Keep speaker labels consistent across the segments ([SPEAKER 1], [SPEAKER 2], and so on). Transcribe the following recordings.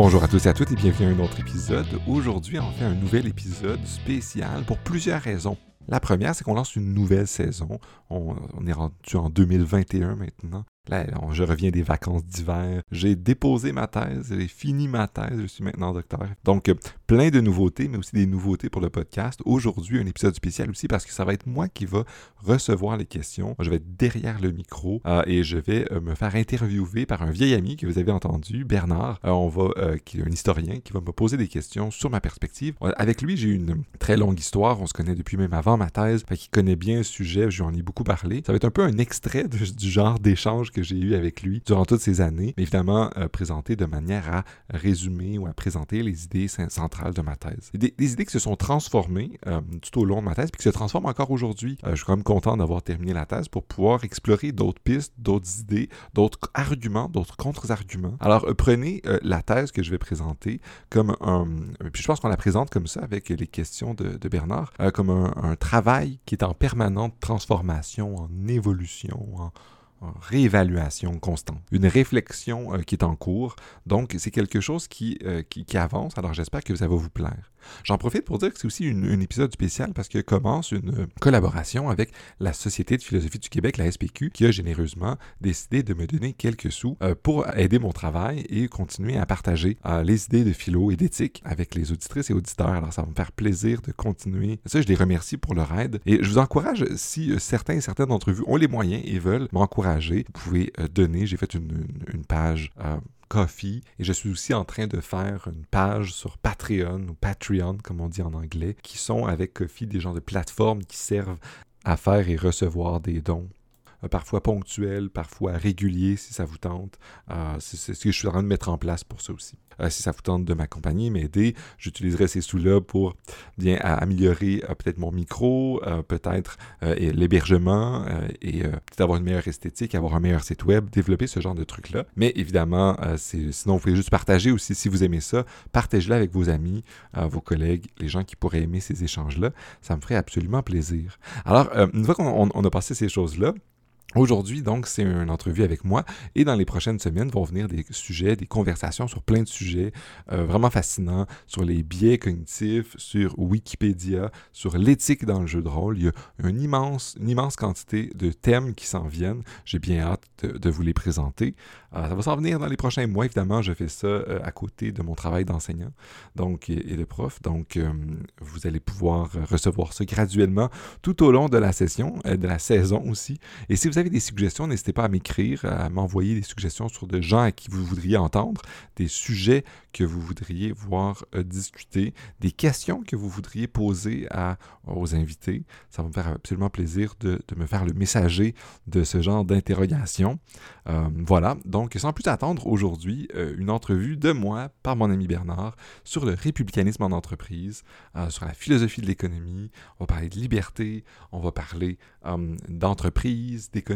[SPEAKER 1] Bonjour à tous et à toutes et bienvenue à un autre épisode. Aujourd'hui, on fait un nouvel épisode spécial pour plusieurs raisons. La première, c'est qu'on lance une nouvelle saison. On, est rendu en 2021 maintenant. Je reviens des vacances d'hiver. J'ai déposé ma thèse, j'ai fini ma thèse, je suis maintenant docteur. Donc, plein de nouveautés, mais aussi des nouveautés pour le podcast. Aujourd'hui, un épisode spécial aussi parce que ça va être moi qui va recevoir les questions. Je vais être derrière le micro euh, et je vais euh, me faire interviewer par un vieil ami que vous avez entendu, Bernard. Euh, on va, qui est un historien qui va me poser des questions sur ma perspective. avec lui, j'ai une très longue histoire. On se connaît depuis même avant ma thèse. Fait connaît bien le sujet. Je lui en ai beaucoup parlé. Ça va être un peu un extrait du genre d'échange que j'ai eu avec lui durant toutes ces années, mais évidemment euh, présenté de manière à résumer ou à présenter les idées centrales de ma thèse. Des, idées qui se sont transformées euh, tout au long de ma thèse, puis qui se transforment encore aujourd'hui. Euh, je suis quand même content d'avoir terminé la thèse pour pouvoir explorer d'autres pistes, d'autres idées, d'autres arguments, d'autres contre-arguments. Alors prenez la thèse que je vais présenter comme un... Puis je pense qu'on la présente comme ça avec les questions de, Bernard, comme un travail qui est en permanente transformation, en évolution, en réévaluation constante, une réflexion euh, qui est en cours. Donc, c'est quelque chose qui, euh, qui, qui, avance. Alors, j'espère que ça va vous plaire. J'en profite pour dire que c'est aussi un épisode spécial parce que commence une collaboration avec la Société de philosophie du Québec, la SPQ, qui a généreusement décidé de me donner quelques sous euh, pour aider mon travail et continuer à partager euh, les idées de philo et d'éthique avec les auditrices et auditeurs. Alors ça va me faire plaisir de continuer. Ça, je les remercie pour leur aide et je vous encourage, si euh, certains et certaines d'entre vous ont les moyens et veulent m'encourager, vous pouvez donner. J'ai fait une, une page Coffee et je suis aussi en train de faire une page sur Patreon ou Patreon comme on dit en anglais qui sont avec Coffee des gens de plateformes qui servent à faire et recevoir des dons parfois ponctuels, parfois réguliers si ça vous tente. Euh, c'est ce que je suis en train de mettre en place pour ça aussi. Euh, si ça vous tente de m'accompagner, m'aider, j'utiliserai ces sous-là pour bien améliorer peut-être mon micro, peut-être l'hébergement et peut-être avoir une meilleure esthétique, avoir un meilleur site web, développer ce genre de trucs-là. Mais évidemment, sinon, vous pouvez juste partager aussi si vous aimez ça. Partagez-le avec vos amis, vos collègues, les gens qui pourraient aimer ces échanges-là. Ça me ferait absolument plaisir. Alors, une fois qu'on a passé ces choses-là, Aujourd'hui, donc, c'est une entrevue avec moi et dans les prochaines semaines vont venir des sujets, des conversations sur plein de sujets euh, vraiment fascinants, sur les biais cognitifs, sur Wikipédia, sur l'éthique dans le jeu de rôle. Il y a une immense, une immense quantité de thèmes qui s'en viennent. J'ai bien hâte de, vous les présenter. Euh, ça va s'en venir dans les prochains mois. Évidemment, je fais ça euh, à côté de mon travail d'enseignant donc, et, de prof. Donc, vous allez pouvoir recevoir ça graduellement tout au long de la session, de la saison aussi. Et si vous avez des suggestions, n'hésitez pas à m'écrire, à m'envoyer des suggestions sur des gens à qui vous voudriez entendre, des sujets que vous voudriez voir euh, discuter, des questions que vous voudriez poser à, aux invités. Ça va me faire absolument plaisir de, me faire le messager de ce genre d'interrogation. Euh, voilà, donc sans plus attendre, aujourd'hui, euh, une entrevue de moi par mon ami Bernard sur le républicanisme en entreprise, sur la philosophie de l'économie. On va parler de liberté, on va parler d'entreprise, d'économie,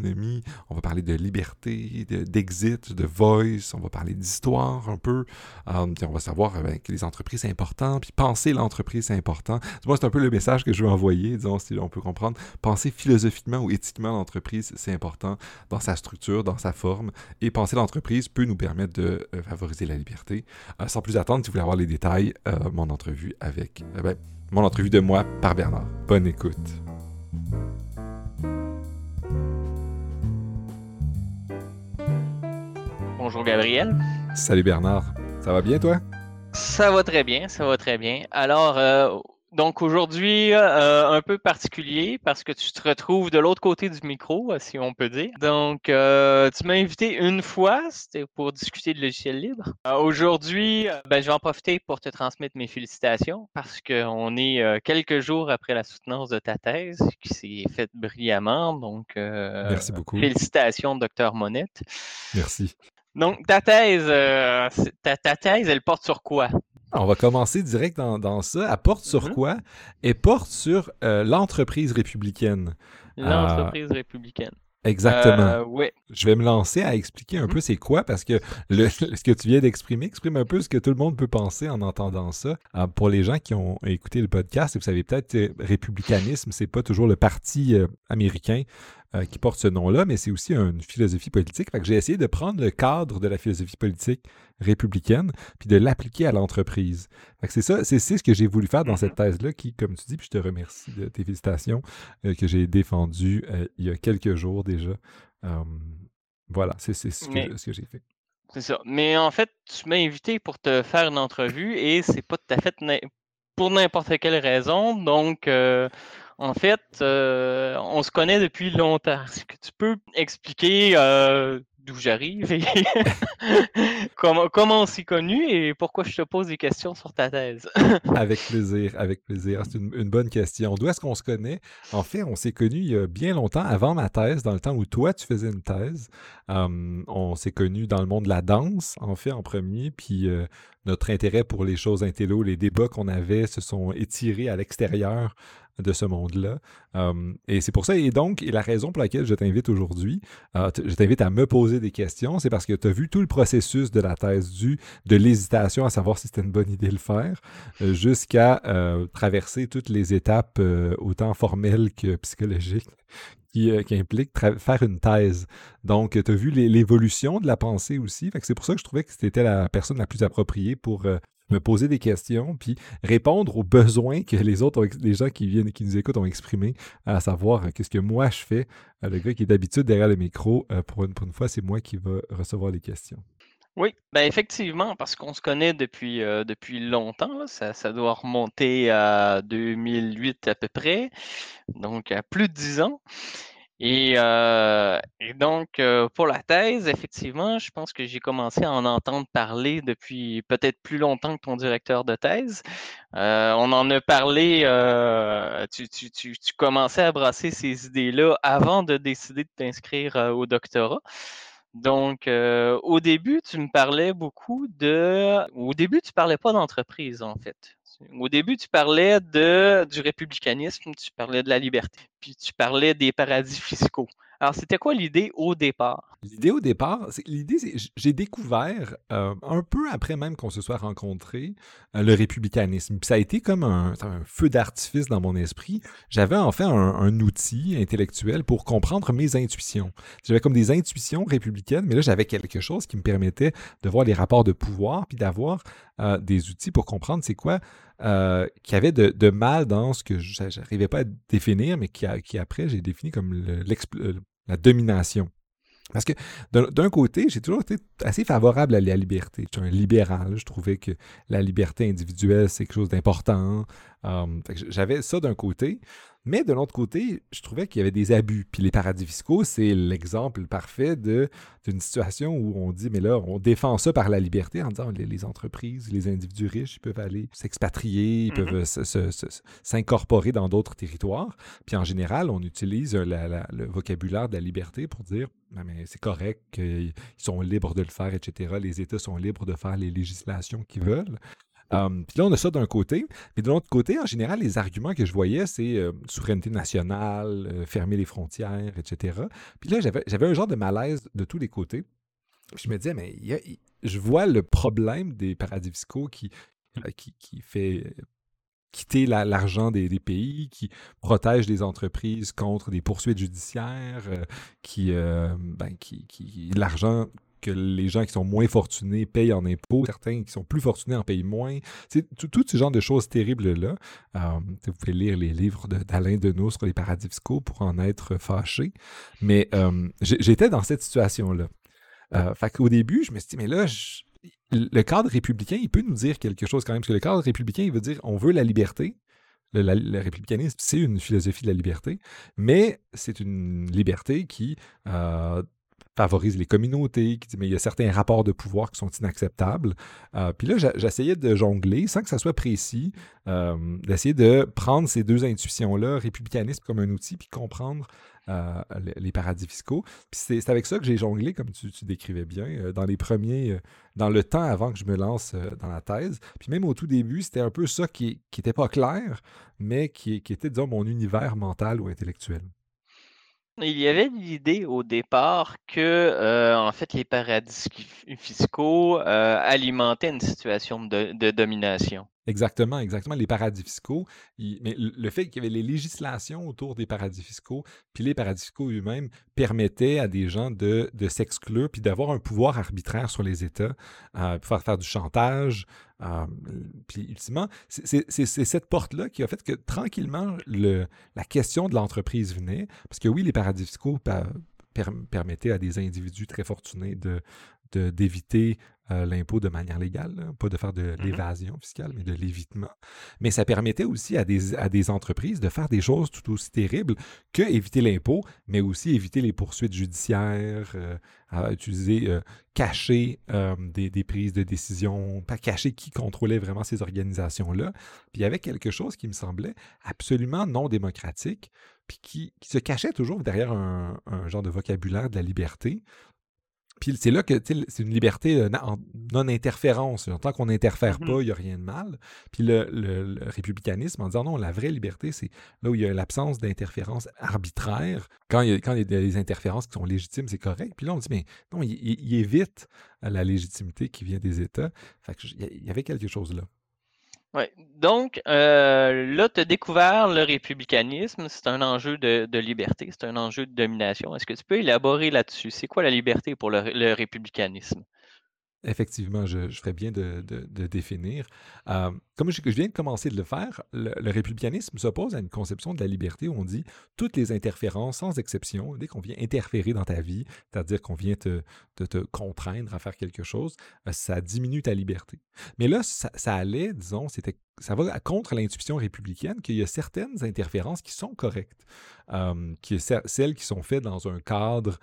[SPEAKER 1] on va parler de liberté, d'exit, de, voice, on va parler d'histoire un peu on va savoir euh, ben, que les entreprises, c'est important, puis penser l'entreprise, c'est important. Moi, c'est un peu le message que je veux envoyer, disons, si on peut comprendre. Penser philosophiquement ou éthiquement l'entreprise, c'est important dans sa structure, dans sa forme, et penser l'entreprise peut nous permettre de euh, favoriser la liberté. Euh, sans plus attendre, si vous voulez avoir les détails, mon entrevue avec... Ben, mon entrevue de moi par Bernard. Bonne écoute.
[SPEAKER 2] Bonjour Gabriel.
[SPEAKER 1] Salut Bernard. Ça va bien, toi?
[SPEAKER 2] Ça va très bien, ça va très bien. Alors, euh, donc aujourd'hui, euh, un peu particulier parce que tu te retrouves de l'autre côté du micro, si on peut dire. Donc, euh, tu m'as invité une fois, c'était pour discuter de logiciel libre. aujourd'hui, ben, je vais en profiter pour te transmettre mes félicitations parce qu'on est quelques jours après la soutenance de ta thèse qui s'est faite brillamment. Donc,
[SPEAKER 1] Merci beaucoup.
[SPEAKER 2] Félicitations, docteur Monette.
[SPEAKER 1] Merci.
[SPEAKER 2] Donc, ta thèse, euh, ta, thèse, elle porte sur quoi?
[SPEAKER 1] On va commencer direct dans, ça. Elle porte sur mm-hmm. quoi? Elle porte sur euh, l'entreprise républicaine.
[SPEAKER 2] L'entreprise républicaine.
[SPEAKER 1] Exactement.
[SPEAKER 2] Euh, ouais.
[SPEAKER 1] Je vais me lancer à expliquer un mm-hmm. peu c'est quoi parce que le, ce que tu viens d'exprimer exprime un peu ce que tout le monde peut penser en entendant ça. pour les gens qui ont écouté le podcast, vous savez peut-être que républicanisme, c'est pas toujours le parti américain euh, qui porte ce nom-là, mais c'est aussi une philosophie politique. Fait que j'ai essayé de prendre le cadre de la philosophie politique républicaine, puis de l'appliquer à l'entreprise. c'est ça, c'est ce que j'ai voulu faire dans cette mm-hmm. thèse-là, qui, comme tu dis, puis je te remercie de tes félicitations, euh, que j'ai défendue euh, il y a quelques jours déjà. voilà, c'est ce que, que j'ai fait.
[SPEAKER 2] C'est ça. Mais en fait, tu m'as invité pour te faire une entrevue et c'est pas tout à fait pour n'importe quelle raison. Donc, euh, en fait, euh, on se connaît depuis longtemps. Est-ce que tu peux expliquer euh, d'où j'arrive et comment, comment on s'est connu et pourquoi je te pose des questions sur ta thèse?
[SPEAKER 1] avec plaisir, avec plaisir. C'est une, bonne question. D'où est-ce qu'on se connaît? En fait, on s'est connus il y a bien longtemps, avant ma thèse, dans le temps où toi, tu faisais une thèse. on s'est connus dans le monde de la danse, en fait, en premier, puis notre intérêt pour les choses intello, les débats qu'on avait se sont étirés à l'extérieur de ce monde-là. et c'est pour ça, et donc, et la raison pour laquelle je t'invite aujourd'hui, euh, je t'invite à me poser des questions, c'est parce que tu as vu tout le processus de la thèse du, de l'hésitation à savoir si c'était une bonne idée de le faire, euh, jusqu'à euh, traverser toutes les étapes, autant formelles que psychologiques, qui, qui, impliquent faire une thèse. Donc, tu as vu l'évolution de la pensée aussi. c'est pour ça que je trouvais que c'était la personne la plus appropriée pour me poser des questions, puis répondre aux besoins que les autres, les gens qui viennent, qui nous écoutent ont exprimés, à savoir euh, qu'est-ce que moi je fais. Euh, le gars qui est d'habitude derrière le micro, euh, pour, une, fois, c'est moi qui va recevoir les questions.
[SPEAKER 2] Oui, ben effectivement, parce qu'on se connaît depuis, depuis longtemps. Ça, doit remonter à 2008 à peu près, donc à plus de 10 ans. Euh, et, donc, euh, pour la thèse, effectivement, je pense que j'ai commencé à en entendre parler depuis peut-être plus longtemps que ton directeur de thèse. Euh, on en a parlé, tu, tu, commençais à brasser ces idées-là avant de décider de t'inscrire au doctorat. Donc, au début, tu me parlais beaucoup de... Au début, tu parlais pas d'entreprise, en fait. Au début, tu parlais de, du républicanisme, tu parlais de la liberté, puis tu parlais des paradis fiscaux. Alors, c'était quoi l'idée au départ?
[SPEAKER 1] L'idée au départ, l'idée, j'ai découvert euh, un peu après même qu'on se soit rencontrés euh, le républicanisme. Ça a été comme un, feu d'artifice dans mon esprit. J'avais en fait un, outil intellectuel pour comprendre mes intuitions. J'avais comme des intuitions républicaines, mais là j'avais quelque chose qui me permettait de voir les rapports de pouvoir, puis d'avoir euh, des outils pour comprendre c'est quoi euh, qui avait de, mal dans ce que je n'arrivais pas à définir, mais qui, après j'ai défini comme la domination. Parce que d'un côté, j'ai toujours été assez favorable à la liberté. Je suis un libéral. Je trouvais que la liberté individuelle, c'est quelque chose d'important. Euh, j'avais ça d'un côté. Mais de l'autre côté, je trouvais qu'il y avait des abus. Puis les paradis fiscaux, c'est l'exemple parfait d'une situation où on dit, mais là, on défend ça par la liberté en disant les, entreprises, les individus riches, ils peuvent aller s'expatrier, ils peuvent mm-hmm. s'incorporer dans d'autres territoires. Puis en général, on utilise le vocabulaire de la liberté pour dire, mais c'est correct qu'ils sont libres de le faire, etc. Les États sont libres de faire les législations qu'ils veulent. Um, puis là, on a ça d'un côté. Mais de l'autre côté, en général, les arguments que je voyais, c'est euh, souveraineté nationale, euh, fermer les frontières, etc. Puis là, j'avais un genre de malaise de tous les côtés. je me disais, mais je vois le problème des paradis fiscaux qui, euh, fait quitter l'argent des, pays, qui protège les entreprises contre des poursuites judiciaires, qui, ben, qui, qui l'argent que les gens qui sont moins fortunés payent en impôts, certains qui sont plus fortunés en payent moins. C'est tout, ce genre de choses terribles-là. Euh, vous pouvez lire les livres d'Alain de, Deneau sur les paradis fiscaux pour en être fâché. Mais euh, j'étais dans cette situation-là. Euh, fait qu'au début, je me suis dit, mais là, le cadre républicain, il peut nous dire quelque chose quand même, parce que le cadre républicain, il veut dire, on veut la liberté, le, républicanisme, c'est une philosophie de la liberté, mais c'est une liberté qui euh, favorise les communautés, qui dit mais il y a certains rapports de pouvoir qui sont inacceptables. Euh, puis là, j'essayais de jongler sans que ça soit précis, euh, d'essayer de prendre ces deux intuitions-là, républicanisme comme un outil, puis comprendre euh, les paradis fiscaux. Puis c'est avec ça que j'ai jonglé, comme tu, décrivais bien, dans les premiers, dans le temps avant que je me lance dans la thèse. Puis même au tout début, c'était un peu ça qui n'était pas clair, mais qui, qui était, disons, mon univers mental ou intellectuel.
[SPEAKER 2] Il y avait l'idée au départ que, euh, en fait, les paradis fiscaux euh, alimentaient une situation de, domination.
[SPEAKER 1] Exactement, exactement. Les paradis fiscaux. mais le fait qu'il y avait les législations autour des paradis fiscaux, puis les paradis fiscaux eux-mêmes permettaient à des gens de, s'exclure, puis d'avoir un pouvoir arbitraire sur les États, euh, pour faire, du chantage. Euh, puis ultimement, c'est cette porte-là qui a fait que tranquillement, le, la question de l'entreprise venait. Parce que oui, les paradis fiscaux permettaient à des individus très fortunés de, d'éviter euh, l'impôt de manière légale, pas de faire de mmh l'évasion fiscale, mais de l'évitement. Mais ça permettait aussi à des, à des entreprises de faire des choses tout aussi terribles que éviter l'impôt, mais aussi éviter les poursuites judiciaires, euh, à utiliser, euh, cacher des, des, prises de décision, pas cacher qui contrôlait vraiment ces organisations-là. Puis il y avait quelque chose qui me semblait absolument non démocratique, puis qui, qui se cachait toujours derrière un, un genre de vocabulaire de la liberté, puis c'est là que c'est une liberté euh, en non-interférence. Tant qu'on n'interfère mmh pas, il n'y a rien de mal. Puis le, républicanisme, en disant non, la vraie liberté, c'est là où il y a l'absence d'interférence arbitraire. Quand il, y a, quand il y a des interférences qui sont légitimes, c'est correct. Puis là, on dit, mais non, il, évite la légitimité qui vient des États. Fait il y avait quelque chose là.
[SPEAKER 2] Ouais. Donc, euh, là, tu as découvert le républicanisme. C'est un enjeu de, liberté, c'est un enjeu de domination. Est-ce que tu peux élaborer là-dessus? C'est quoi la liberté pour le républicanisme?
[SPEAKER 1] Effectivement, je, ferais bien de, définir. Euh, comme je, viens de commencer de le faire, le, républicanisme s'oppose à une conception de la liberté où on dit toutes les interférences, sans exception, dès qu'on vient interférer dans ta vie, c'est-à-dire qu'on vient te, te, contraindre à faire quelque chose, euh, ça diminue ta liberté. Mais là, ça, allait, disons, c'était ça va contre l'intuition républicaine qu'il y a certaines interférences qui sont correctes, euh, qui celles qui sont faites dans un cadre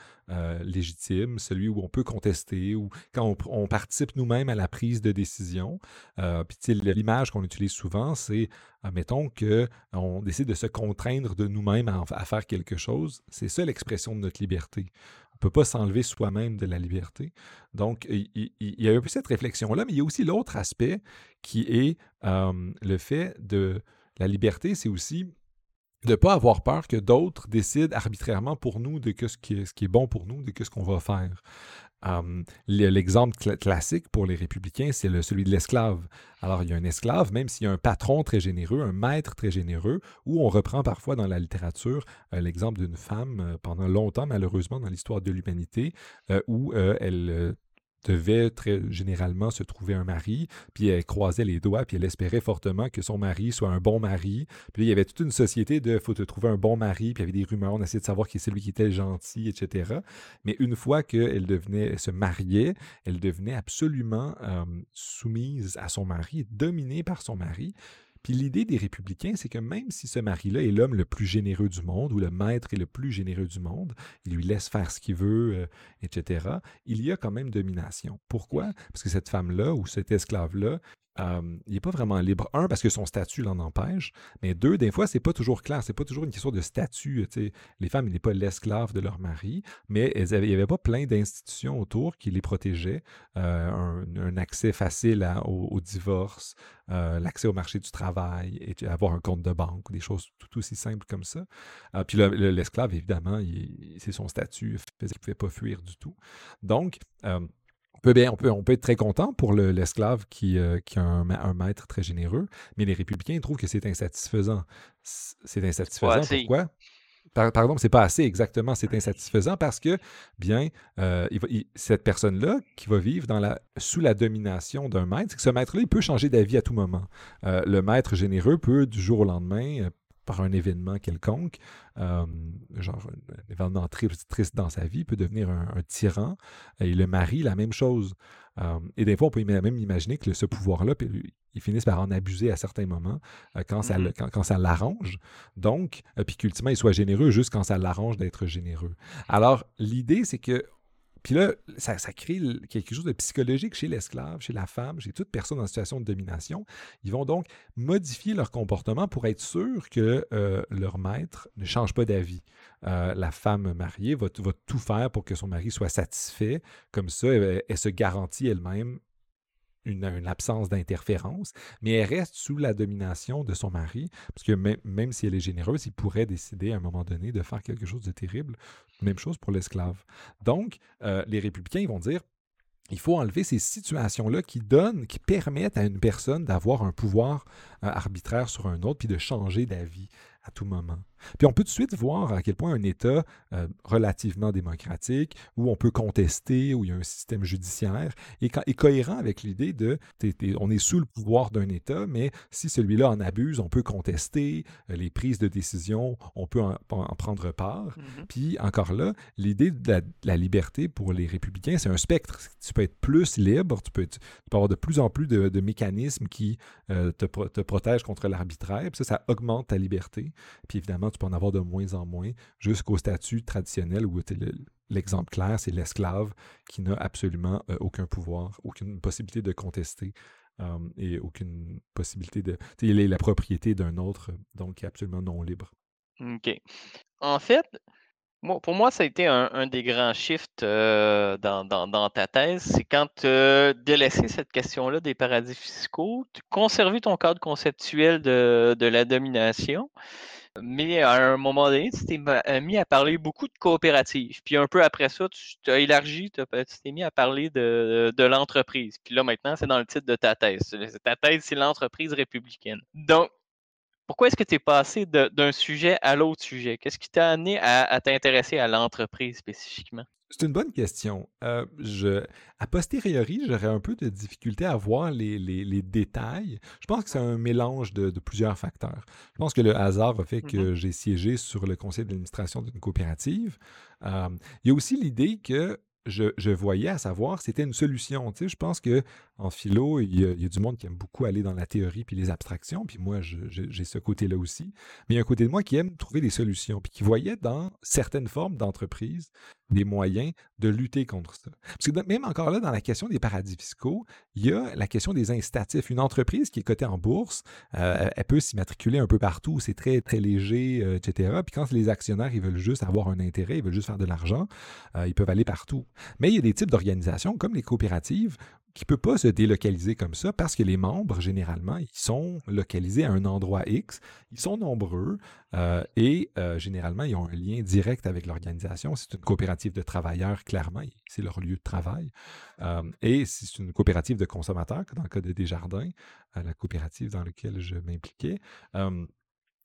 [SPEAKER 1] légitime, celui où on peut contester, ou quand on, participe nous-mêmes à la prise de décision. Euh, puis l'image qu'on utilise souvent, c'est, mettons qu'on décide de se contraindre de nous-mêmes à, faire quelque chose. C'est ça l'expression de notre liberté. Peut pas s'enlever soi-même de la liberté. Donc, il, y a un peu cette réflexion-là, mais il y a aussi l'autre aspect qui est le fait de la liberté, c'est aussi de ne pas avoir peur que d'autres décident arbitrairement pour nous de ce, qui est, bon pour nous, de ce qu'on va faire. L'exemple classique pour les républicains, c'est le, celui de l'esclave. Alors, il y a un esclave, même s'il y a un patron très généreux, un maître très généreux, ou on reprend parfois dans la littérature euh, l'exemple d'une femme euh, pendant longtemps, malheureusement, dans l'histoire de l'humanité, euh, où elle devait très généralement se trouver un mari, puis elle croisait les doigts, puis elle espérait fortement que son mari soit un bon mari. Puis il y avait toute une société de faut te trouver un bon mari, puis il y avait des rumeurs, on essayait de savoir qui est celui qui était gentil, etc. Mais une fois qu'elle devenait, se mariait, elle devenait absolument euh, soumise à son mari, dominée par son mari. Puis l'idée des républicains, c'est que même si ce mari-là est l'homme le plus généreux du monde ou le maître est le plus généreux du monde, il lui laisse faire ce qu'il veut, euh, etc., il y a quand même domination. Pourquoi? Parce que cette femme-là ou cet esclave-là, il n'est pas vraiment libre. Un, parce que son statut l'en empêche, mais deux, des fois, c'est pas toujours clair. C'est pas toujours une question de statut. Les femmes, n'est pas l'esclave de leur mari, mais il n'y avait pas plein d'institutions autour qui les protégeaient. Euh, un, accès facile au, divorce, euh, l'accès au marché du travail, et avoir un compte de banque, des choses tout aussi simples comme ça. Euh, puis l'esclave, évidemment, c'est son statut, il ne pouvait pas fuir du tout. Donc, on peut, bien, on, peut, on peut être très content pour l'esclave qui, euh, qui, a un, maître très généreux, mais les républicains trouvent que c'est insatisfaisant. C'est insatisfaisant. Pourquoi? pardon, c'est pas assez exactement, c'est insatisfaisant parce que, bien, euh, cette personne-là qui va vivre dans la, sous la domination d'un maître, c'est que ce maître-là, il peut changer d'avis à tout moment. Euh, le maître généreux peut, du jour au lendemain, par un événement quelconque, euh, genre un, événement triste, dans sa vie, peut devenir un, tyran. Et le mari, la même chose. Euh, et des fois, on peut même imaginer que ce pouvoir-là, il finisse par en abuser à certains moments euh, quand, ça, mm-hmm. quand, ça l'arrange. Donc, puis qu'ultimement, il soit généreux juste quand ça l'arrange d'être généreux. Alors, l'idée, c'est que puis là, ça, crée quelque chose de psychologique chez l'esclave, chez la femme, chez toute personne en situation de domination. Ils vont donc modifier leur comportement pour être sûr que euh, leur maître ne change pas d'avis. Euh, la femme mariée va, tout faire pour que son mari soit satisfait. Comme ça, elle se garantit elle-même une, absence d'interférence, mais elle reste sous la domination de son mari, parce que même, si elle est généreuse, il pourrait décider à un moment donné de faire quelque chose de terrible. Même chose pour l'esclave. Donc, euh, les républicains, ils vont dire, il faut enlever ces situations-là qui donnent, qui permettent à une personne d'avoir un pouvoir euh, arbitraire sur un autre, puis de changer d'avis à tout moment. Puis on peut tout de suite voir à quel point un État euh, relativement démocratique, où on peut contester, où il y a un système judiciaire, est, est cohérent avec l'idée de on est sous le pouvoir d'un État, mais si celui-là en abuse, on peut contester euh, les prises de décision, on peut en, prendre part. Mm-hmm. Puis encore là, l'idée de la, liberté pour les républicains, c'est un spectre. Tu peux être plus libre, tu peux, avoir de plus en plus de, mécanismes qui euh, te, te, protègent contre l'arbitraire, puis ça, ça augmente ta liberté. Puis évidemment, tu peux en avoir de moins en moins jusqu'au statut traditionnel où l'exemple clair, c'est l'esclave qui n'a absolument euh, aucun pouvoir, aucune possibilité de contester euh, et aucune possibilité de. Il est la propriété d'un autre, donc qui est absolument non libre.
[SPEAKER 2] OK. En fait, pour moi, ça a été un, des grands shifts euh, dans, ta thèse. C'est quand tu as cette question-là des paradis fiscaux, conservé ton cadre conceptuel de la domination, mais à un moment donné, tu t'es euh, mis à parler beaucoup de coopératives. Puis un peu après ça, tu as élargi, tu t'es mis à parler de, l'entreprise. Puis là, maintenant, c'est dans le titre de ta thèse. Ta thèse, c'est l'entreprise républicaine. Donc, pourquoi est-ce que tu es passé d'un sujet à l'autre sujet? Qu'est-ce qui t'a amené à t'intéresser à l'entreprise spécifiquement?
[SPEAKER 1] C'est une bonne question. Euh, je, a posteriori, j'aurais un peu de difficulté à voir les, détails. Je pense que c'est un mélange de, plusieurs facteurs. Je pense que le hasard a fait que mm-hmm. j'ai siégé sur le conseil d'administration d'une coopérative. Euh, il y a aussi l'idée que je, voyais à savoir c'était une solution. Tu sais, je pense que en philo, il y, a, du monde qui aime beaucoup aller dans la théorie puis les abstractions, puis moi, j'ai ce côté-là aussi. Mais il y a un côté de moi qui aime trouver des solutions, puis qui voyait dans certaines formes d'entreprise des moyens de lutter contre ça. Parce que même encore là, dans la question des paradis fiscaux, il y a la question des incitatifs. Une entreprise qui est cotée en bourse, euh, elle peut s'immatriculer un peu partout, c'est très, très léger, euh, etc. Puis quand les actionnaires, ils veulent juste avoir un intérêt, ils veulent juste faire de l'argent, euh, ils peuvent aller partout. Mais il y a des types d'organisations, comme les coopératives, qui ne peut pas se délocaliser comme ça parce que les membres, généralement, ils sont localisés à un endroit X, ils sont nombreux euh, et euh, généralement, ils ont un lien direct avec l'organisation. C'est une coopérative de travailleurs, clairement, c'est leur lieu de travail. Euh, et c'est une coopérative de consommateurs, dans le cas de Desjardins, la coopérative dans laquelle je m'impliquais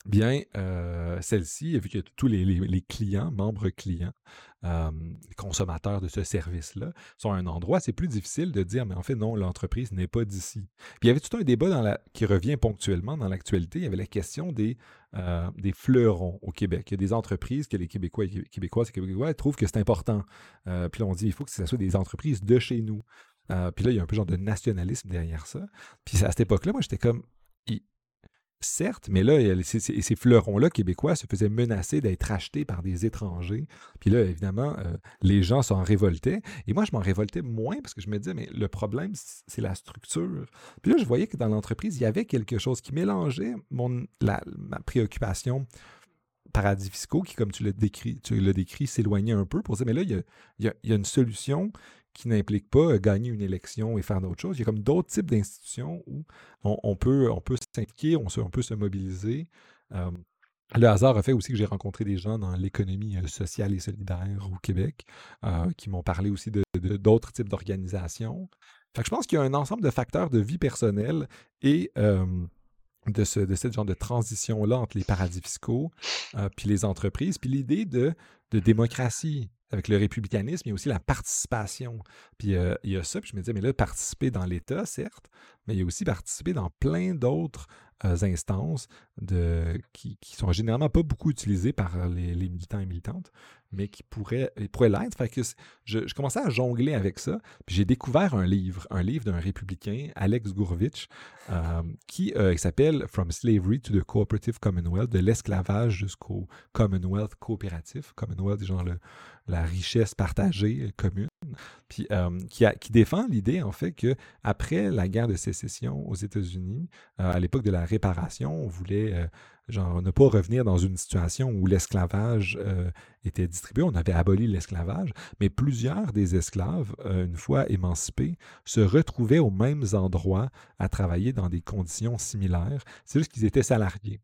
[SPEAKER 1] bien, euh, celle-ci, vu que tous les, clients, membres clients, consommateurs de ce service-là, sont à un endroit, c'est plus difficile de dire, mais en fait, non, l'entreprise n'est pas d'ici. Puis il y avait tout un débat qui revient ponctuellement dans l'actualité. Il y avait la question des, euh, des fleurons au Québec. Il y a des entreprises que les Québécois et Québécoises et Québécois trouvent que c'est important. Euh, puis là, on dit, il faut que ce soit des entreprises de chez nous. puis là, il y a un peu genre de nationalisme derrière ça. Puis à cette époque-là, moi, j'étais comme, certes, mais là, ces, fleurons-là québécois se faisaient menacer d'être achetés par des étrangers. Puis là, évidemment, euh, les gens s'en révoltaient. Et moi, je m'en révoltais moins parce que je me disais, mais le problème, c'est la structure. Puis là, je voyais que dans l'entreprise, il y avait quelque chose qui mélangeait mon, ma préoccupation paradis fiscaux qui, comme tu l'as décrit, s'éloignait un peu pour dire, mais là, il y a une solution qui n'implique pas euh, gagner une élection et faire d'autres choses. Il y a comme d'autres types d'institutions où on, peut, on peut s'impliquer, on, peut se mobiliser. Euh, le hasard a fait aussi que j'ai rencontré des gens dans l'économie euh, sociale et solidaire au Québec qui m'ont parlé aussi de, d'autres types d'organisations. je pense qu'il y a un ensemble de facteurs de vie personnelle et de, ce, de cette genre de transition-là entre les paradis fiscaux puis les entreprises, puis l'idée de, de démocratie avec le républicanisme, il y a aussi la participation. Puis euh, il y a ça, puis je me disais, mais là, participer dans l'État, certes, mais il y a aussi participer dans plein d'autres instances de, qui, sont généralement pas beaucoup utilisées par les, militants et militantes, mais qui pourraient, l'être. Je, commençais à jongler avec ça. Puis j'ai découvert un livre, un livre d'un républicain, Alex Gourvitch, euh, qui s'appelle From Slavery to the Cooperative Commonwealth, de l'esclavage jusqu'au Commonwealth coopératif. Commonwealth, genre la richesse partagée commune, euh, qui, défend l'idée en fait que après la guerre de sécession aux États-Unis, euh, à l'époque de la réparation, on voulait euh, ne pas revenir dans une situation où l'esclavage était distribué, on avait aboli l'esclavage, mais plusieurs des esclaves, une fois émancipés, se retrouvaient aux mêmes endroits à travailler dans des conditions similaires. C'est juste qu'ils étaient salariés.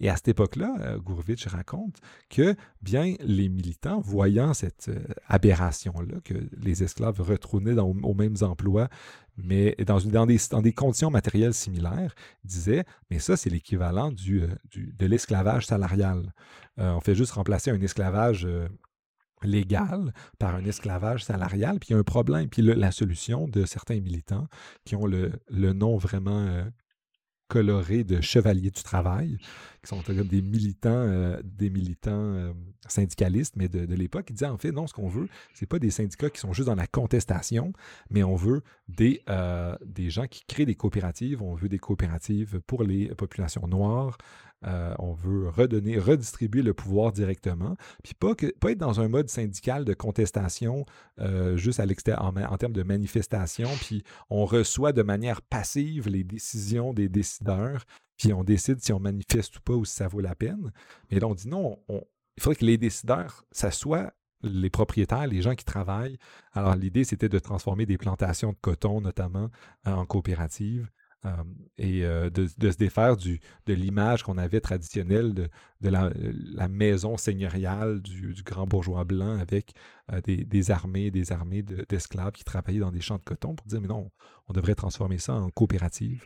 [SPEAKER 1] Et à cette époque-là, euh, Gourvitch raconte que, bien, les militants, voyant cette euh, aberration-là, que les esclaves retournaient aux mêmes emplois, mais dans, des, conditions matérielles similaires, disaient, mais ça, c'est l'équivalent euh, de l'esclavage salarial. on fait juste remplacer un esclavage légal par un esclavage salarial, puis il y a un problème. Puis la solution de certains militants qui ont le, nom vraiment colorés de chevaliers du travail, qui sont comme des militants, euh, des militants euh, syndicalistes, mais de, l'époque, ils disaient en fait, non, ce qu'on veut, c'est pas des syndicats qui sont juste dans la contestation, mais on veut des, euh, des gens qui créent des coopératives, on veut des coopératives pour les populations noires, euh, on veut redonner, redistribuer le pouvoir directement, puis pas, être dans un mode syndical de contestation euh, juste à l'extérieur en, termes de manifestation, puis on reçoit de manière passive les décisions des décideurs, puis on décide si on manifeste ou pas ou si ça vaut la peine. Mais là, on dit non, il faudrait que les décideurs, ça soit les propriétaires, les gens qui travaillent. Alors, l'idée, c'était de transformer des plantations de coton, notamment, en coopératives. Euh, et euh, de, se défaire de l'image qu'on avait traditionnelle de, la, maison seigneuriale du, grand bourgeois blanc avec euh, des, armées, des armées d'esclaves qui travaillaient dans des champs de coton pour dire mais non, on devrait transformer ça en coopérative.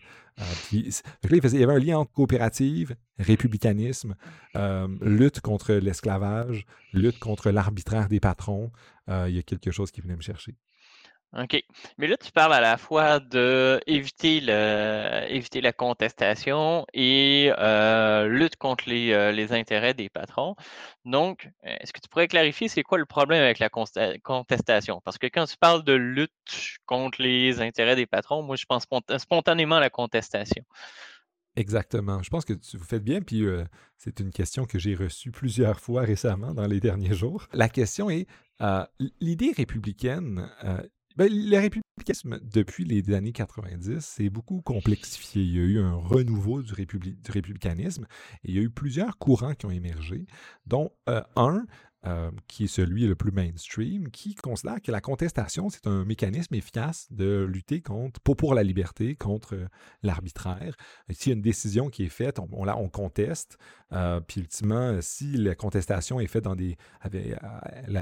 [SPEAKER 1] il, y avait un lien entre coopérative, républicanisme, lutte contre l'esclavage, lutte contre l'arbitraire des patrons. il y a quelque chose qui venait me chercher.
[SPEAKER 2] OK. Mais là, tu parles à la fois de éviter, la contestation et euh, lutte contre euh, les, intérêts des patrons. Donc, est-ce que tu pourrais clarifier c'est quoi le problème avec la contestation? Parce que quand tu parles de lutte contre les intérêts des patrons, moi, je pense spontanément à la contestation.
[SPEAKER 1] Exactement. Je pense que tu vous faites bien, puis euh, c'est une question que j'ai reçue plusieurs fois récemment dans les derniers jours. La question est, l'idée républicaine, ben, le républicanisme, depuis les années 90, s'est beaucoup complexifié. Il y a eu un renouveau du, républicanisme et il y a eu plusieurs courants qui ont émergé, dont euh, un euh, qui est celui le plus mainstream, qui considère que la contestation, c'est un mécanisme efficace de lutter contre, pour, pour la liberté, contre euh, l'arbitraire. S'il y a une décision qui est faite, on, on, conteste, euh, puis ultimement, si la contestation est faite dans des, avec,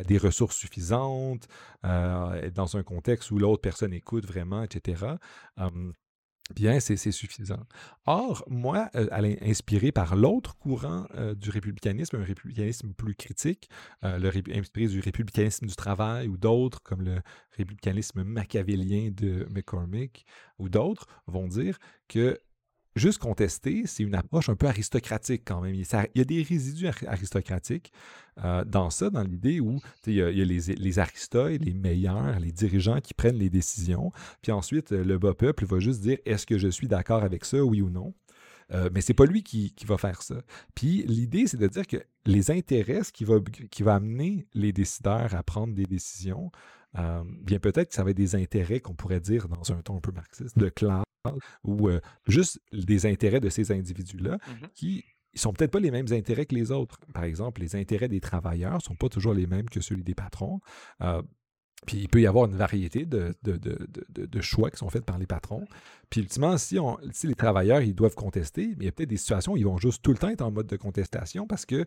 [SPEAKER 1] des ressources suffisantes, dans un contexte où l'autre personne écoute vraiment, etc., bien, c'est suffisant. Or, moi, euh, inspiré par l'autre courant euh, du républicanisme, un républicanisme plus critique, euh, le inspiré du républicanisme du travail ou d'autres, comme le républicanisme machiavélien de McCormick ou d'autres, vont dire que juste contester, c'est une approche un peu aristocratique quand même. Il y a des résidus aristocratiques euh, dans ça, dans l'idée où il y a, les, les, les meilleurs, les dirigeants qui prennent les décisions. Puis ensuite, le bas peuple va juste dire est-ce que je suis d'accord avec ça, oui ou non? Euh, mais c'est pas lui qui, va faire ça. Puis l'idée, c'est de dire que les intérêts, qui va, qui va amener les décideurs à prendre des décisions, euh, bien peut-être que ça va être des intérêts qu'on pourrait dire dans un ton un peu marxiste, de classe, ou euh, juste des intérêts de ces individus-là mmh qui ne sont peut-être pas les mêmes intérêts que les autres. Par exemple, les intérêts des travailleurs ne sont pas toujours les mêmes que ceux des patrons. Euh, puis il peut y avoir une variété de, de, choix qui sont faits par les patrons. Puis ultimement, si, on, si les travailleurs ils doivent contester, mais il y a peut-être des situations où ils vont juste tout le temps être en mode de contestation parce que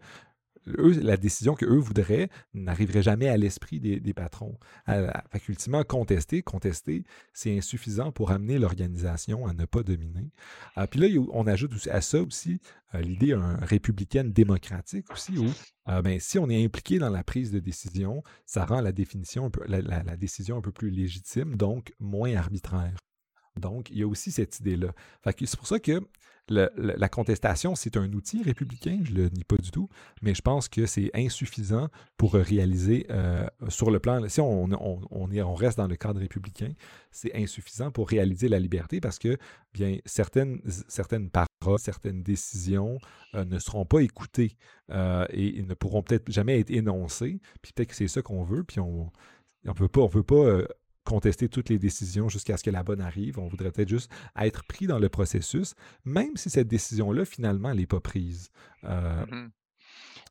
[SPEAKER 1] la décision qu'eux voudraient n'arriverait jamais à l'esprit des, patrons. fait qu'ultimement, contester, contester, c'est insuffisant pour amener l'organisation à ne pas dominer. Ah, puis là, on ajoute à ça aussi euh, l'idée républicaine démocratique aussi, où euh, ben, si on est impliqué dans la prise de décision, ça rend la, définition la décision un peu plus légitime, donc moins arbitraire. Donc, il y a aussi cette idée-là. C'est pour ça que la contestation, c'est un outil républicain, je ne le nie pas du tout, mais je pense que c'est insuffisant pour réaliser euh, sur le plan, si on, reste dans le cadre républicain, c'est insuffisant pour réaliser la liberté parce que bien certaines, paroles, certaines décisions euh, ne seront pas écoutées euh, et, ne pourront peut-être jamais être énoncées, puis peut-être que c'est ça qu'on veut, puis on ne peut pas contester toutes les décisions jusqu'à ce que la bonne arrive. On voudrait peut-être juste être pris dans le processus, même si cette décision-là, finalement, elle n'est pas prise. Euh,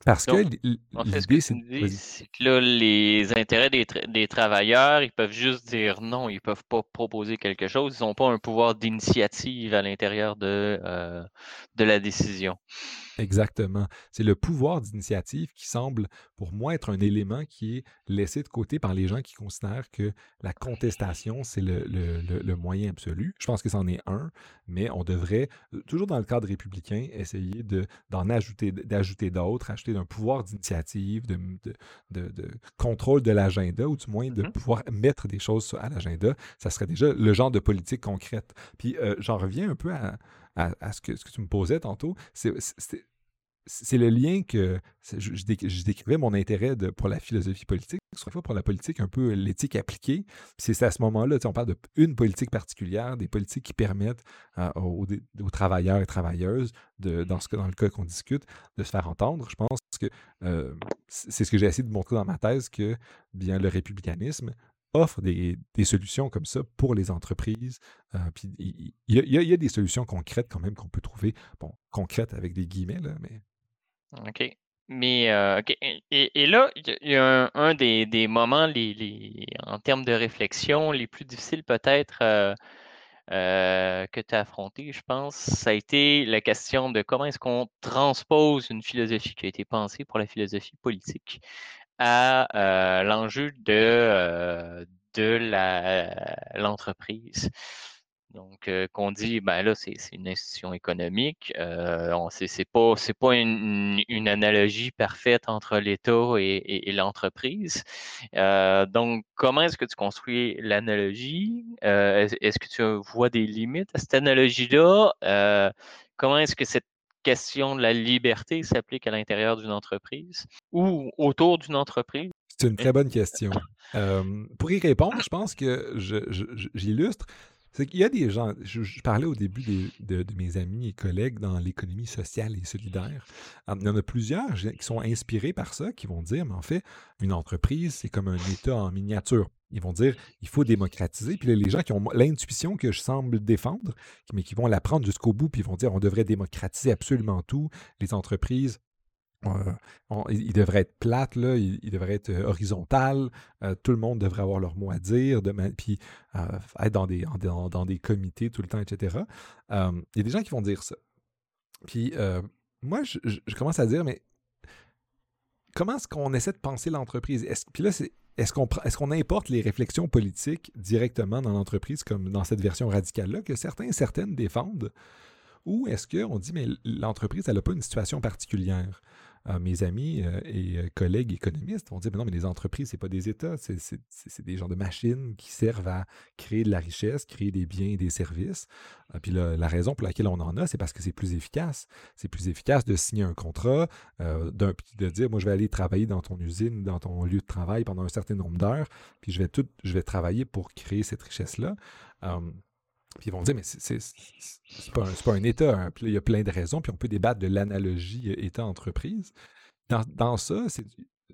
[SPEAKER 1] parce que
[SPEAKER 2] l'idée, c'est que là, les intérêts des, travailleurs, ils peuvent juste dire non, ils ne peuvent pas proposer quelque chose. Ils n'ont pas un pouvoir d'initiative à l'intérieur de, euh, de la décision.
[SPEAKER 1] Exactement. C'est le pouvoir d'initiative qui semble, pour moi, être un élément qui est laissé de côté par les gens qui considèrent que la contestation, c'est le, moyen absolu. Je pense que c'en est un, mais on devrait, euh, toujours dans le cadre républicain, essayer d'en ajouter, d'ajouter d'autres, ajouter d'un pouvoir d'initiative, de, de, contrôle de l'agenda, ou du moins de mm-hmm. pouvoir mettre des choses à l'agenda. Ça serait déjà le genre de politique concrète. Puis euh, j'en reviens un peu à à, ce, que, ce, que, tu me posais tantôt, c'est le lien que je, décrivais mon intérêt de, pour la philosophie politique, soit pour la politique, un peu l'éthique appliquée. C'est à ce moment-là, on parle d'une politique particulière, des politiques qui permettent aux, travailleurs et travailleuses, de, dans, ce, dans le cas qu'on discute, de se faire entendre. Je pense que euh, c'est ce que j'ai essayé de montrer dans ma thèse, que bien le républicanisme offre des, solutions comme ça pour les entreprises. Euh, puis il y, a des solutions concrètes quand même qu'on peut trouver. Bon, concrètes avec des guillemets, là, mais.
[SPEAKER 2] OK. Mais euh, Et, là, il y a un, des, moments les, en termes de réflexion les plus difficiles peut-être euh, que tu as affronté, je pense, ça a été la question de comment est-ce qu'on transpose une philosophie qui a été pensée pour la philosophie politique à l'enjeu de, de l'entreprise. Donc, qu'on dit, ben là, c'est une institution économique. Euh, c'est pas, pas une, une, analogie parfaite entre l'État et, l'entreprise. donc, comment est-ce que tu construis l'analogie? est-ce que tu vois des limites à cette analogie-là? comment est-ce que cette question de la liberté s'applique à l'intérieur d'une entreprise ou autour d'une entreprise?
[SPEAKER 1] C'est une très bonne question. pour y répondre, je pense que j'illustre. C'est qu'il y a des gens, je, parlais au début de, mes amis et collègues dans l'économie sociale et solidaire. Il y en a plusieurs qui sont inspirés par ça, qui vont dire, mais en fait, une entreprise, c'est comme un État en miniature. Ils vont dire il faut démocratiser. Puis les gens qui ont l'intuition que je semble défendre, mais qui vont la prendre jusqu'au bout, puis ils vont dire on devrait démocratiser absolument tout. Les entreprises, euh, ils devraient être plates, là, ils, devraient être euh, horizontales, euh, tout le monde devrait avoir leur mot à dire, puis être dans des, dans, des comités tout le temps, etc. Il y a des gens qui vont dire ça. Puis moi, je, commence à dire, mais comment est-ce qu'on essaie de penser l'entreprise? Puis là, c'est est-ce qu'on est qu'on importe les réflexions politiques directement dans l'entreprise, comme dans cette version radicale-là, que certains et certaines défendent? Ou est-ce qu'on dit, mais l'entreprise, elle n'a pas une situation particulière? Mes amis euh, et euh, collègues économistes vont dire, mais non, mais les entreprises, ce n'est pas des États, c'est des genres de machines qui servent à créer de la richesse, créer des biens et des services. Puis la raison pour laquelle on en a, c'est parce que c'est plus efficace. C'est plus efficace de signer un contrat, euh, de dire, moi, je vais aller travailler dans ton usine, dans ton lieu de travail pendant un certain nombre d'heures, puis je vais, tout, je vais travailler pour créer cette richesse-là. Puis ils vont dire, mais c'est pas, pas, un État. Hein. il y a plein de raisons. Puis on peut débattre de l'analogie euh, État-entreprise. Dans, dans, ça,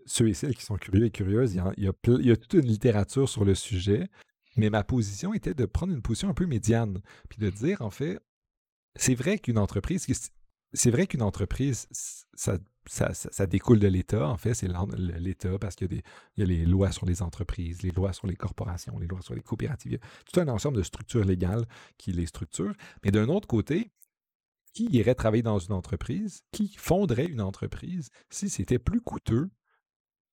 [SPEAKER 1] ceux et celles qui sont curieux et curieuses, il y, a, il, y a, il y, a, toute une littérature sur le sujet. Mais ma position était de prendre une position un peu médiane. Puis de dire, en fait, c'est vrai qu'une entreprise, c'est vrai qu'une entreprise, ça ça, découle de l'État, en fait, c'est l'État parce qu'il y, a les lois sur les entreprises, les lois sur les corporations, les lois sur les coopératives. Il y a tout un ensemble de structures légales qui les structurent. Mais d'un autre côté, qui irait travailler dans une entreprise, qui fonderait une entreprise si c'était plus coûteux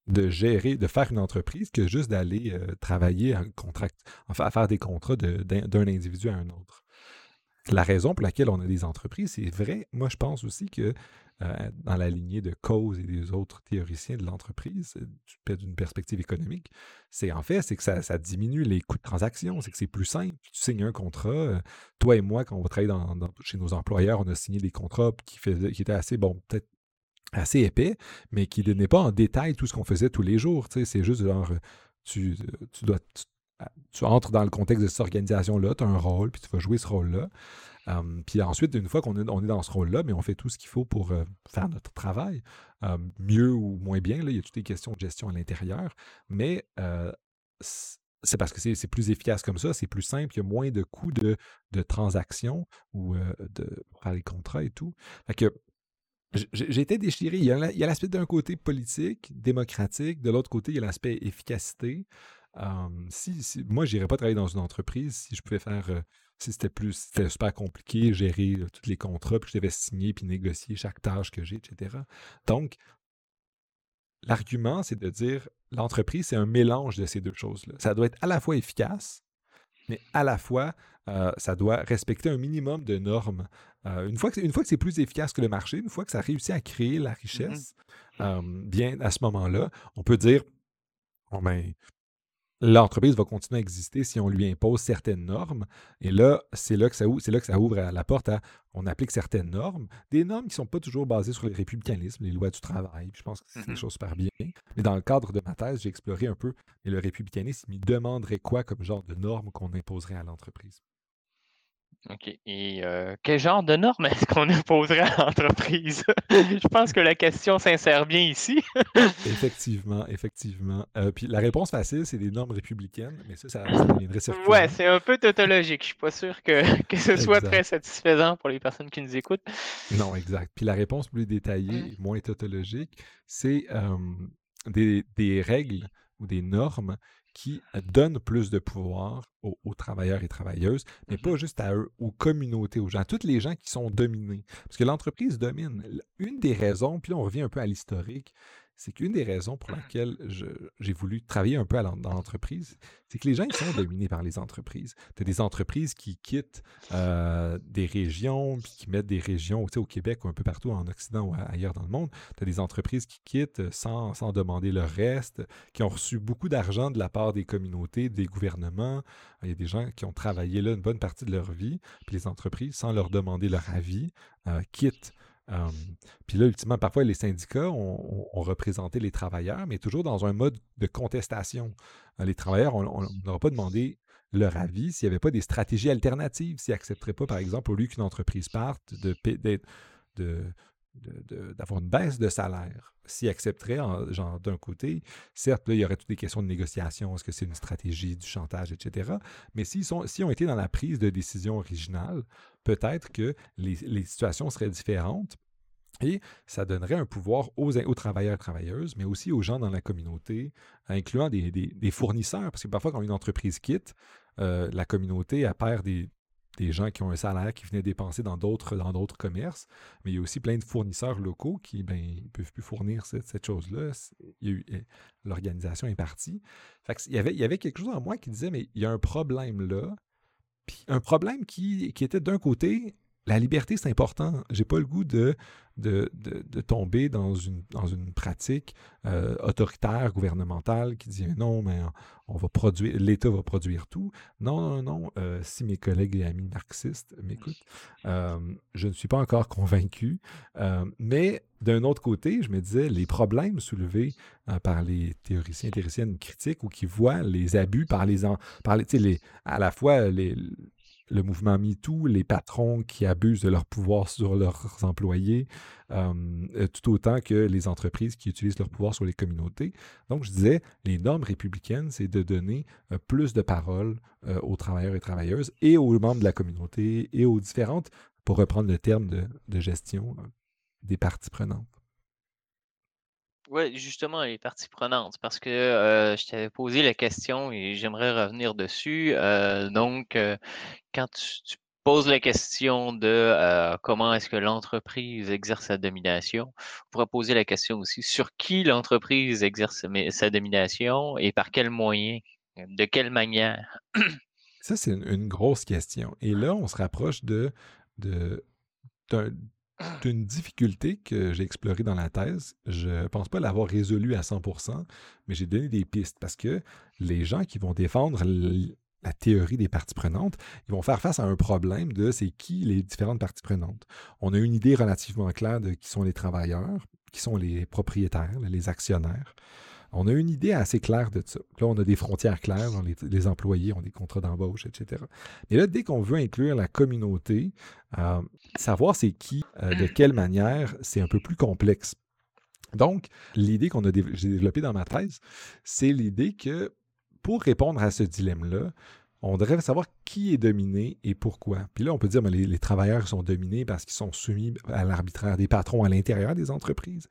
[SPEAKER 1] de gérer, de faire une entreprise que juste d'aller euh, travailler à faire des contrats d'un individu à un autre? La raison pour laquelle on a des entreprises, c'est vrai, moi je pense aussi que euh, dans la lignée de cause et des autres théoriciens de l'entreprise, euh, d'une perspective économique, c'est en fait, c'est que ça, diminue les coûts de transaction, c'est que c'est plus simple. Tu signes un contrat, euh, toi et moi, quand on va travailler chez nos employeurs, on a signé des contrats qui, qui étaient assez, peut-être assez épais, mais qui ne donnaient pas en détail tout ce qu'on faisait tous les jours. C'est juste genre, tu, dois, tu entres dans le contexte de cette organisation-là, tu as un rôle, puis tu vas jouer ce rôle-là puis ensuite, une fois qu'on est, dans ce rôle-là, mais on fait tout ce qu'il faut pour euh, faire notre travail, mieux ou moins bien. Il y a toutes les questions de gestion à l'intérieur, mais euh, c'est parce que c'est plus efficace comme ça, c'est plus simple, il y a moins de coûts de, de transactions ou euh, de, les contrats et tout. J'ai été déchiré. Il y a l'aspect d'un côté politique, démocratique, de l'autre côté, il y a l'aspect efficacité. si, moi, je n'irais pas travailler dans une entreprise si je pouvais faire si c'était plus, c'était super compliqué, gérer tous les contrats, puis je devais signer puis négocier chaque tâche que j'ai, etc. Donc, l'argument, c'est de dire l'entreprise, c'est un mélange de ces deux choses-là. Ça doit être à la fois efficace, mais à la fois, euh, ça doit respecter un minimum de normes. Euh, une, fois que, une fois que c'est plus efficace que le marché, une fois que ça réussit à créer la mmh richesse, euh, bien à ce moment-là, on peut dire, bon ben, l'entreprise va continuer à exister si on lui impose certaines normes. Et là, c'est là que ça, là que ça ouvre la porte à on applique certaines normes, des normes qui ne sont pas toujours basées sur le républicanisme, les lois du travail. je pense que c'est des mmh choses super bien. Mais dans le cadre de ma thèse, j'ai exploré un peu et le républicanisme, il demanderait quoi comme genre de normes qu'on imposerait à l'entreprise?
[SPEAKER 2] OK. Et euh, quel genre de normes est-ce qu'on imposerait à l'entreprise? Je pense que la question s'insère bien ici.
[SPEAKER 1] effectivement, effectivement. Euh, puis la réponse facile, c'est des normes républicaines, mais ça, ça, deviendrait circulaire.
[SPEAKER 2] Ouais, c'est un peu tautologique. Je suis pas sûr que, que ce soit très satisfaisant pour les personnes qui nous écoutent.
[SPEAKER 1] Non, exact. Puis la réponse plus détaillée, mmh. moins tautologique, c'est des, des règles ou des normes qui donnent plus de pouvoir aux, travailleurs et travailleuses, mais mmh pas juste à eux, aux communautés, aux gens, à toutes les gens qui sont dominés. Parce que l'entreprise domine. Une des raisons, puis là on revient un peu à l'historique, c'est qu'une des raisons pour laquelle j'ai voulu travailler un peu dans l'entreprise, c'est que les gens ils sont dominés par les entreprises. Tu as des entreprises qui quittent euh, des régions, puis qui mettent des régions au Québec ou un peu partout en Occident ou ailleurs dans le monde. Tu as des entreprises qui quittent sans, sans demander leur reste, qui ont reçu beaucoup d'argent de la part des communautés, des gouvernements. Il y a des gens qui ont travaillé là une bonne partie de leur vie, puis les entreprises, sans leur demander leur avis, euh, quittent puis là, ultimement, parfois, les syndicats ont, représenté les travailleurs, mais toujours dans un mode de contestation. Euh, les travailleurs, on n'aura pas demandé leur avis s'il n'y avait pas des stratégies alternatives, s'ils n'accepteraient pas, par exemple, au lieu qu'une entreprise parte, de, de, d'avoir une baisse de salaire. S'ils accepteraient, genre d'un côté, certes, il y aurait toutes des questions de négociation, est-ce que c'est une stratégie du chantage, etc. Mais s'ils, sont, ont été dans la prise de décision originale, peut-être que les, situations seraient différentes. Et ça donnerait un pouvoir aux, travailleurs et travailleuses, mais aussi aux gens dans la communauté, incluant des, fournisseurs. Parce que parfois, quand une entreprise quitte, euh, la communauté perd des, des gens qui ont un salaire qui venaient dépenser dans d'autres, commerces, mais il y a aussi plein de fournisseurs locaux qui ben, peuvent plus fournir cette, chose-là. Eh, l'organisation est partie. il, y avait, quelque chose en moi qui disait, mais il y a un problème là. Un problème qui était d'un côté la liberté, c'est important. J'ai pas le goût de, de, tomber dans une, dans une pratique euh, autoritaire, gouvernementale, qui dit non, mais on va produire, l'État va produire tout. Non, non, non. Euh, si mes collègues et amis marxistes m'écoutent, euh, je ne suis pas encore convaincu. mais d'un autre côté, je me disais, les problèmes soulevés par les théoriciens et théoriciennes critiques ou qui voient les abus par les, par les, les à la fois les le mouvement MeToo, les patrons qui abusent de leur pouvoir sur leurs employés, euh, tout autant que les entreprises qui utilisent leur pouvoir sur les communautés. Donc, je disais, les normes républicaines, c'est de donner euh, plus de paroles euh, aux travailleurs et travailleuses et aux membres de la communauté et aux différentes, pour reprendre le terme de gestion, des parties prenantes.
[SPEAKER 2] Oui, justement, les parties prenantes, parce que euh, je t'avais posé la question et j'aimerais revenir dessus. Euh, donc, euh, quand tu, poses la question de comment est-ce que l'entreprise exerce sa domination, on pourrait poser la question aussi sur qui l'entreprise exerce sa domination et par quels moyens, de quelle manière?
[SPEAKER 1] Ça, c'est une, grosse question. Et là, on se rapproche de, de, d'une difficulté que j'ai explorée dans la thèse. Je ne pense pas l'avoir résolue à 100%, mais j'ai donné des pistes parce que les gens qui vont défendre la théorie des parties prenantes, ils vont faire face à un problème de c'est qui les différentes parties prenantes. On a une idée relativement claire de qui sont les travailleurs, qui sont les propriétaires, les actionnaires on a une idée assez claire de ça. Là, on a des frontières claires, les, employés ont des contrats d'embauche, etc. Mais là, dès qu'on veut inclure la communauté, euh, savoir c'est qui, euh, de quelle manière, c'est un peu plus complexe. Donc, l'idée qu'on a développée dans ma thèse, c'est l'idée que pour répondre à ce dilemme-là, on devrait savoir qui est dominé et pourquoi. Puis là, on peut dire que les, travailleurs sont dominés parce qu'ils sont soumis à l'arbitraire des patrons à l'intérieur des entreprises.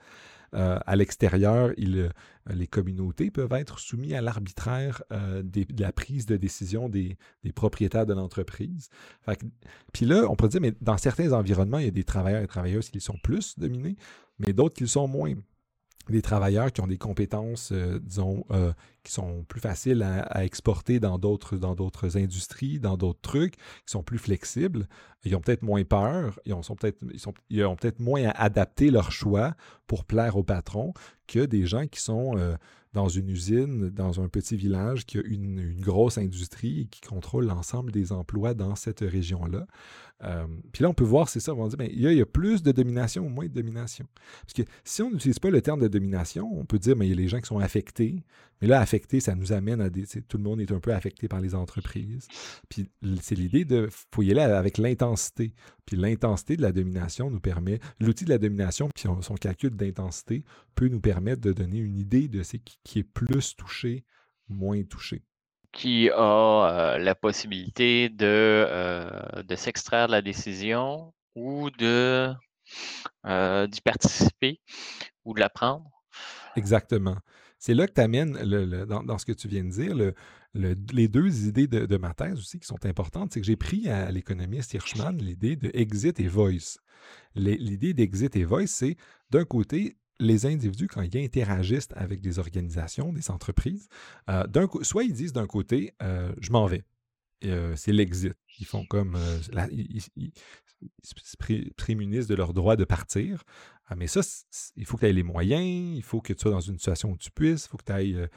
[SPEAKER 1] À l'extérieur, les communautés peuvent être soumises à l'arbitraire de la prise de décision des, propriétaires de l'entreprise. Puis là, on pourrait dire, mais dans certains environnements, il y a des travailleurs et travailleuses qui sont plus dominés, mais d'autres qui le sont moins des travailleurs qui ont des compétences, euh, disons, euh, qui sont plus faciles à, exporter dans d'autres, industries, dans d'autres trucs, qui sont plus flexibles. Ils ont peut-être moins peur, ils ont, peut-être, moins à adapter leur choix pour plaire au patron que des gens qui sont euh, dans une usine, dans un petit village, qui a une, une grosse industrie et qui contrôle l'ensemble des emplois dans cette région-là. Euh, puis là, on peut voir, c'est ça, on va dire, ben, il, y a, plus de domination ou moins de domination. Parce que si on n'utilise pas le terme de domination, on peut dire, mais ben, il y a les gens qui sont affectés. Mais là, affectés, ça nous amène à des. Tout le monde est un peu affecté par les entreprises. Puis c'est l'idée de. faut y aller avec l'intensité. Puis l'intensité de la domination nous permet. L'outil de la domination, puis son, calcul d'intensité, peut nous permettre de donner une idée de ce qui est plus touché, moins touché
[SPEAKER 2] qui a la possibilité de, de s'extraire de la décision ou de d'y participer ou de la prendre.
[SPEAKER 1] Exactement. C'est là que tu amènes, le, dans, ce que tu viens de dire, le, les deux idées de, ma thèse aussi qui sont importantes. C'est que j'ai pris à l'économiste Hirschman l'idée de exit et voice. L'idée d'exit et voice, c'est d'un côté, les individus, quand ils interagissent avec des organisations, des entreprises, euh, soit ils disent d'un côté, euh, je m'en vais. Euh, c'est l'exit. Ils font comme. ils, se prémunissent de leur droit de partir. Ah, mais ça, il faut que tu aies les moyens, il faut que tu sois dans une situation où tu puisses, il faut que tu ailles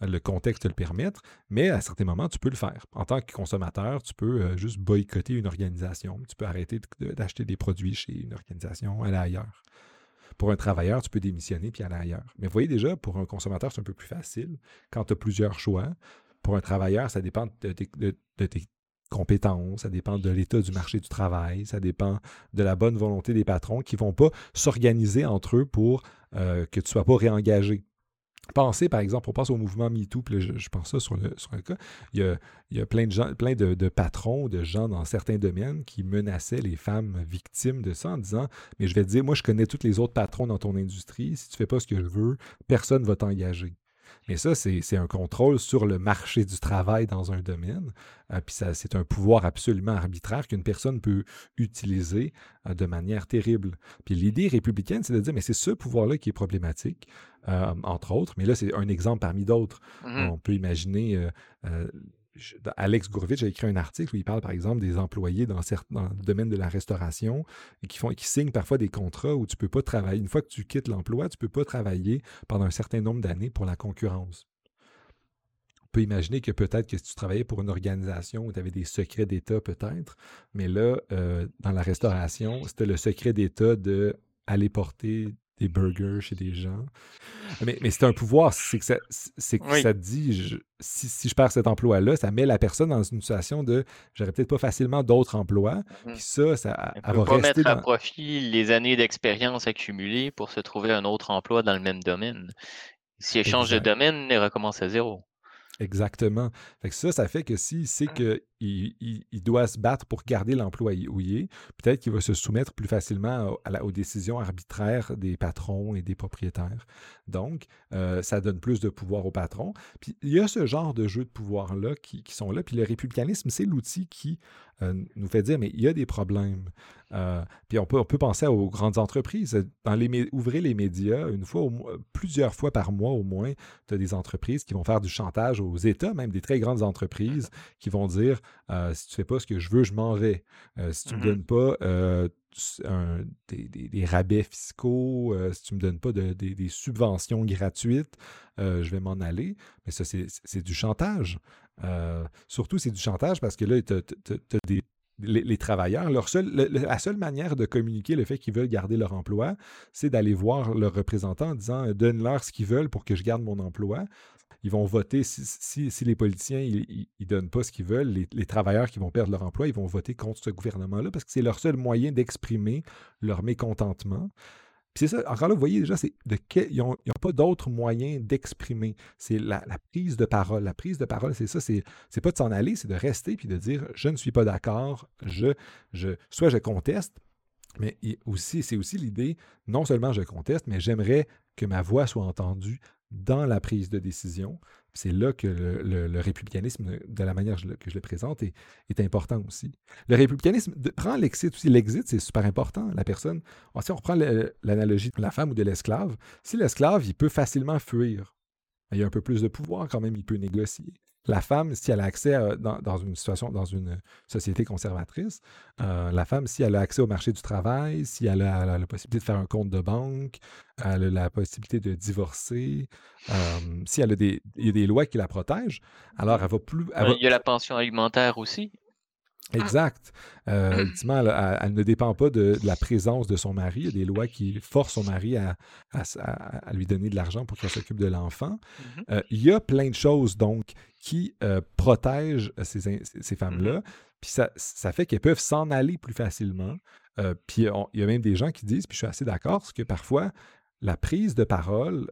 [SPEAKER 1] le contexte te le permettre, mais à certains moments, tu peux le faire. En tant que consommateur, tu peux juste boycotter une organisation. Tu peux arrêter d'acheter des produits chez une organisation, aller ailleurs. Pour un travailleur, tu peux démissionner puis aller ailleurs. Mais vous voyez déjà, pour un consommateur, c'est un peu plus facile quand tu as plusieurs choix. Pour un travailleur, ça dépend de, tes compétences, ça dépend de l'état du marché du travail, ça dépend de la bonne volonté des patrons qui ne vont pas s'organiser entre eux pour euh, que tu ne sois pas réengagé. Pensez, par exemple, on pense au mouvement MeToo, je, pense ça sur le, cas. Il y a, plein, de, gens, plein de, de, patrons, de gens dans certains domaines qui menaçaient les femmes victimes de ça en disant Mais je vais te dire, moi, je connais tous les autres patrons dans ton industrie. Si tu ne fais pas ce que je veux, personne ne va t'engager. Mais ça, c'est un contrôle sur le marché du travail dans un domaine. Euh, puis c'est un pouvoir absolument arbitraire qu'une personne peut utiliser euh, de manière terrible. Puis l'idée républicaine, c'est de dire, mais c'est ce pouvoir-là qui est problématique, euh, entre autres. Mais là, c'est un exemple parmi d'autres. Mmh On peut imaginer Alex Gourovitch a écrit un article où il parle, par exemple, des employés dans, certains, le domaine de la restauration et qui, signent parfois des contrats où tu ne peux pas travailler. Une fois que tu quittes l'emploi, tu ne peux pas travailler pendant un certain nombre d'années pour la concurrence. On peut imaginer que peut-être que si tu travaillais pour une organisation où tu avais des secrets d'État, peut-être, mais là, euh, dans la restauration, c'était le secret d'État d'aller porter des burgers chez des gens. Mais, c'est un pouvoir, c'est que ça, c'est que ça dit, si, je perds cet emploi-là, ça met la personne dans une situation de j'aurais peut-être pas facilement d'autres emplois. Mmh. Puis ça, ça
[SPEAKER 2] elle va pas mettre à profit les années d'expérience accumulées pour se trouver un autre emploi dans le même domaine. Si elle change de domaine, elle recommence à zéro.
[SPEAKER 1] Exactement. Fait que ça, ça fait que s'il sait mmh. qu'il il, doit se battre pour garder est, peut-être qu'il va se soumettre plus facilement aux décisions arbitraires des patrons et des propriétaires. Donc, euh, ça donne plus de pouvoir aux patrons. Puis il y a ce genre de jeux de pouvoir-là qui, sont là. Puis le républicanisme, c'est l'outil qui euh, nous fait dire, mais il y a des problèmes. Euh, puis on peut, on peut penser aux grandes entreprises. Dans les, ouvrez les médias, une fois, plusieurs fois par mois au moins, tu as des entreprises qui vont faire du chantage aux États, même des très grandes entreprises, qui vont dire, euh, si tu fais pas ce que je veux, je m'en vais. si tu ne me mm-hmm. donnes pas des, rabais fiscaux, si tu ne me donnes pas des, subventions gratuites, je vais m'en aller. Mais ça, c'est du chantage. Euh, surtout, c'est du chantage parce que là, tu as, des, les, travailleurs, leur seul, la seule manière de communiquer le fait qu'ils veulent garder leur emploi, c'est d'aller voir leur représentant en disant euh, donne-leur ce qu'ils veulent pour que je garde mon emploi. Ils vont voter, si, les politiciens ne donnent pas ce qu'ils veulent, les, les, travailleurs qui vont perdre leur emploi, ils vont voter contre ce gouvernement-là parce que c'est leur seul moyen d'exprimer leur mécontentement c'est ça, encore là, vous voyez déjà, c'est de ils n'ont pas d'autres moyens d'exprimer. C'est la, prise de parole. La prise de parole, c'est ça, c'est, c'est pas de s'en aller, c'est de rester puis de dire je ne suis pas d'accord, je, je, soit je conteste, Mais aussi, c'est aussi l'idée, non seulement je conteste, mais j'aimerais que ma voix soit entendue dans la prise de décision. C'est là que le, républicanisme, de la manière que je le présente, est, important aussi. Le républicanisme prend l'exit aussi. L'exit, c'est super important. La personne, si on reprend l'analogie de la femme ou de l'esclave, si l'esclave, il peut facilement fuir, il a un peu plus de pouvoir quand même, il peut négocier la femme, si elle a accès dans, une situation, dans une société conservatrice, euh, la femme, si elle a accès au marché du travail, si elle a, la possibilité de faire un compte de banque, elle a la possibilité de divorcer, euh, si elle a des, il y a des lois qui la protègent, alors elle va plus.
[SPEAKER 2] Il y a la pension alimentaire aussi.
[SPEAKER 1] Exact. Euh, ultimement, elle, ne dépend pas de, la présence de son mari. Il y a des lois qui forcent son mari à, lui donner de l'argent pour qu'il s'occupe de l'enfant. Mm-hmm. Euh, il y a plein de choses, donc, qui euh, protègent ces, ces femmes-là. Mm-hmm. Puis ça, ça fait qu'elles peuvent s'en aller plus facilement. puis il y a même des gens qui disent, puis je suis assez d'accord, que parfois, la prise de parole,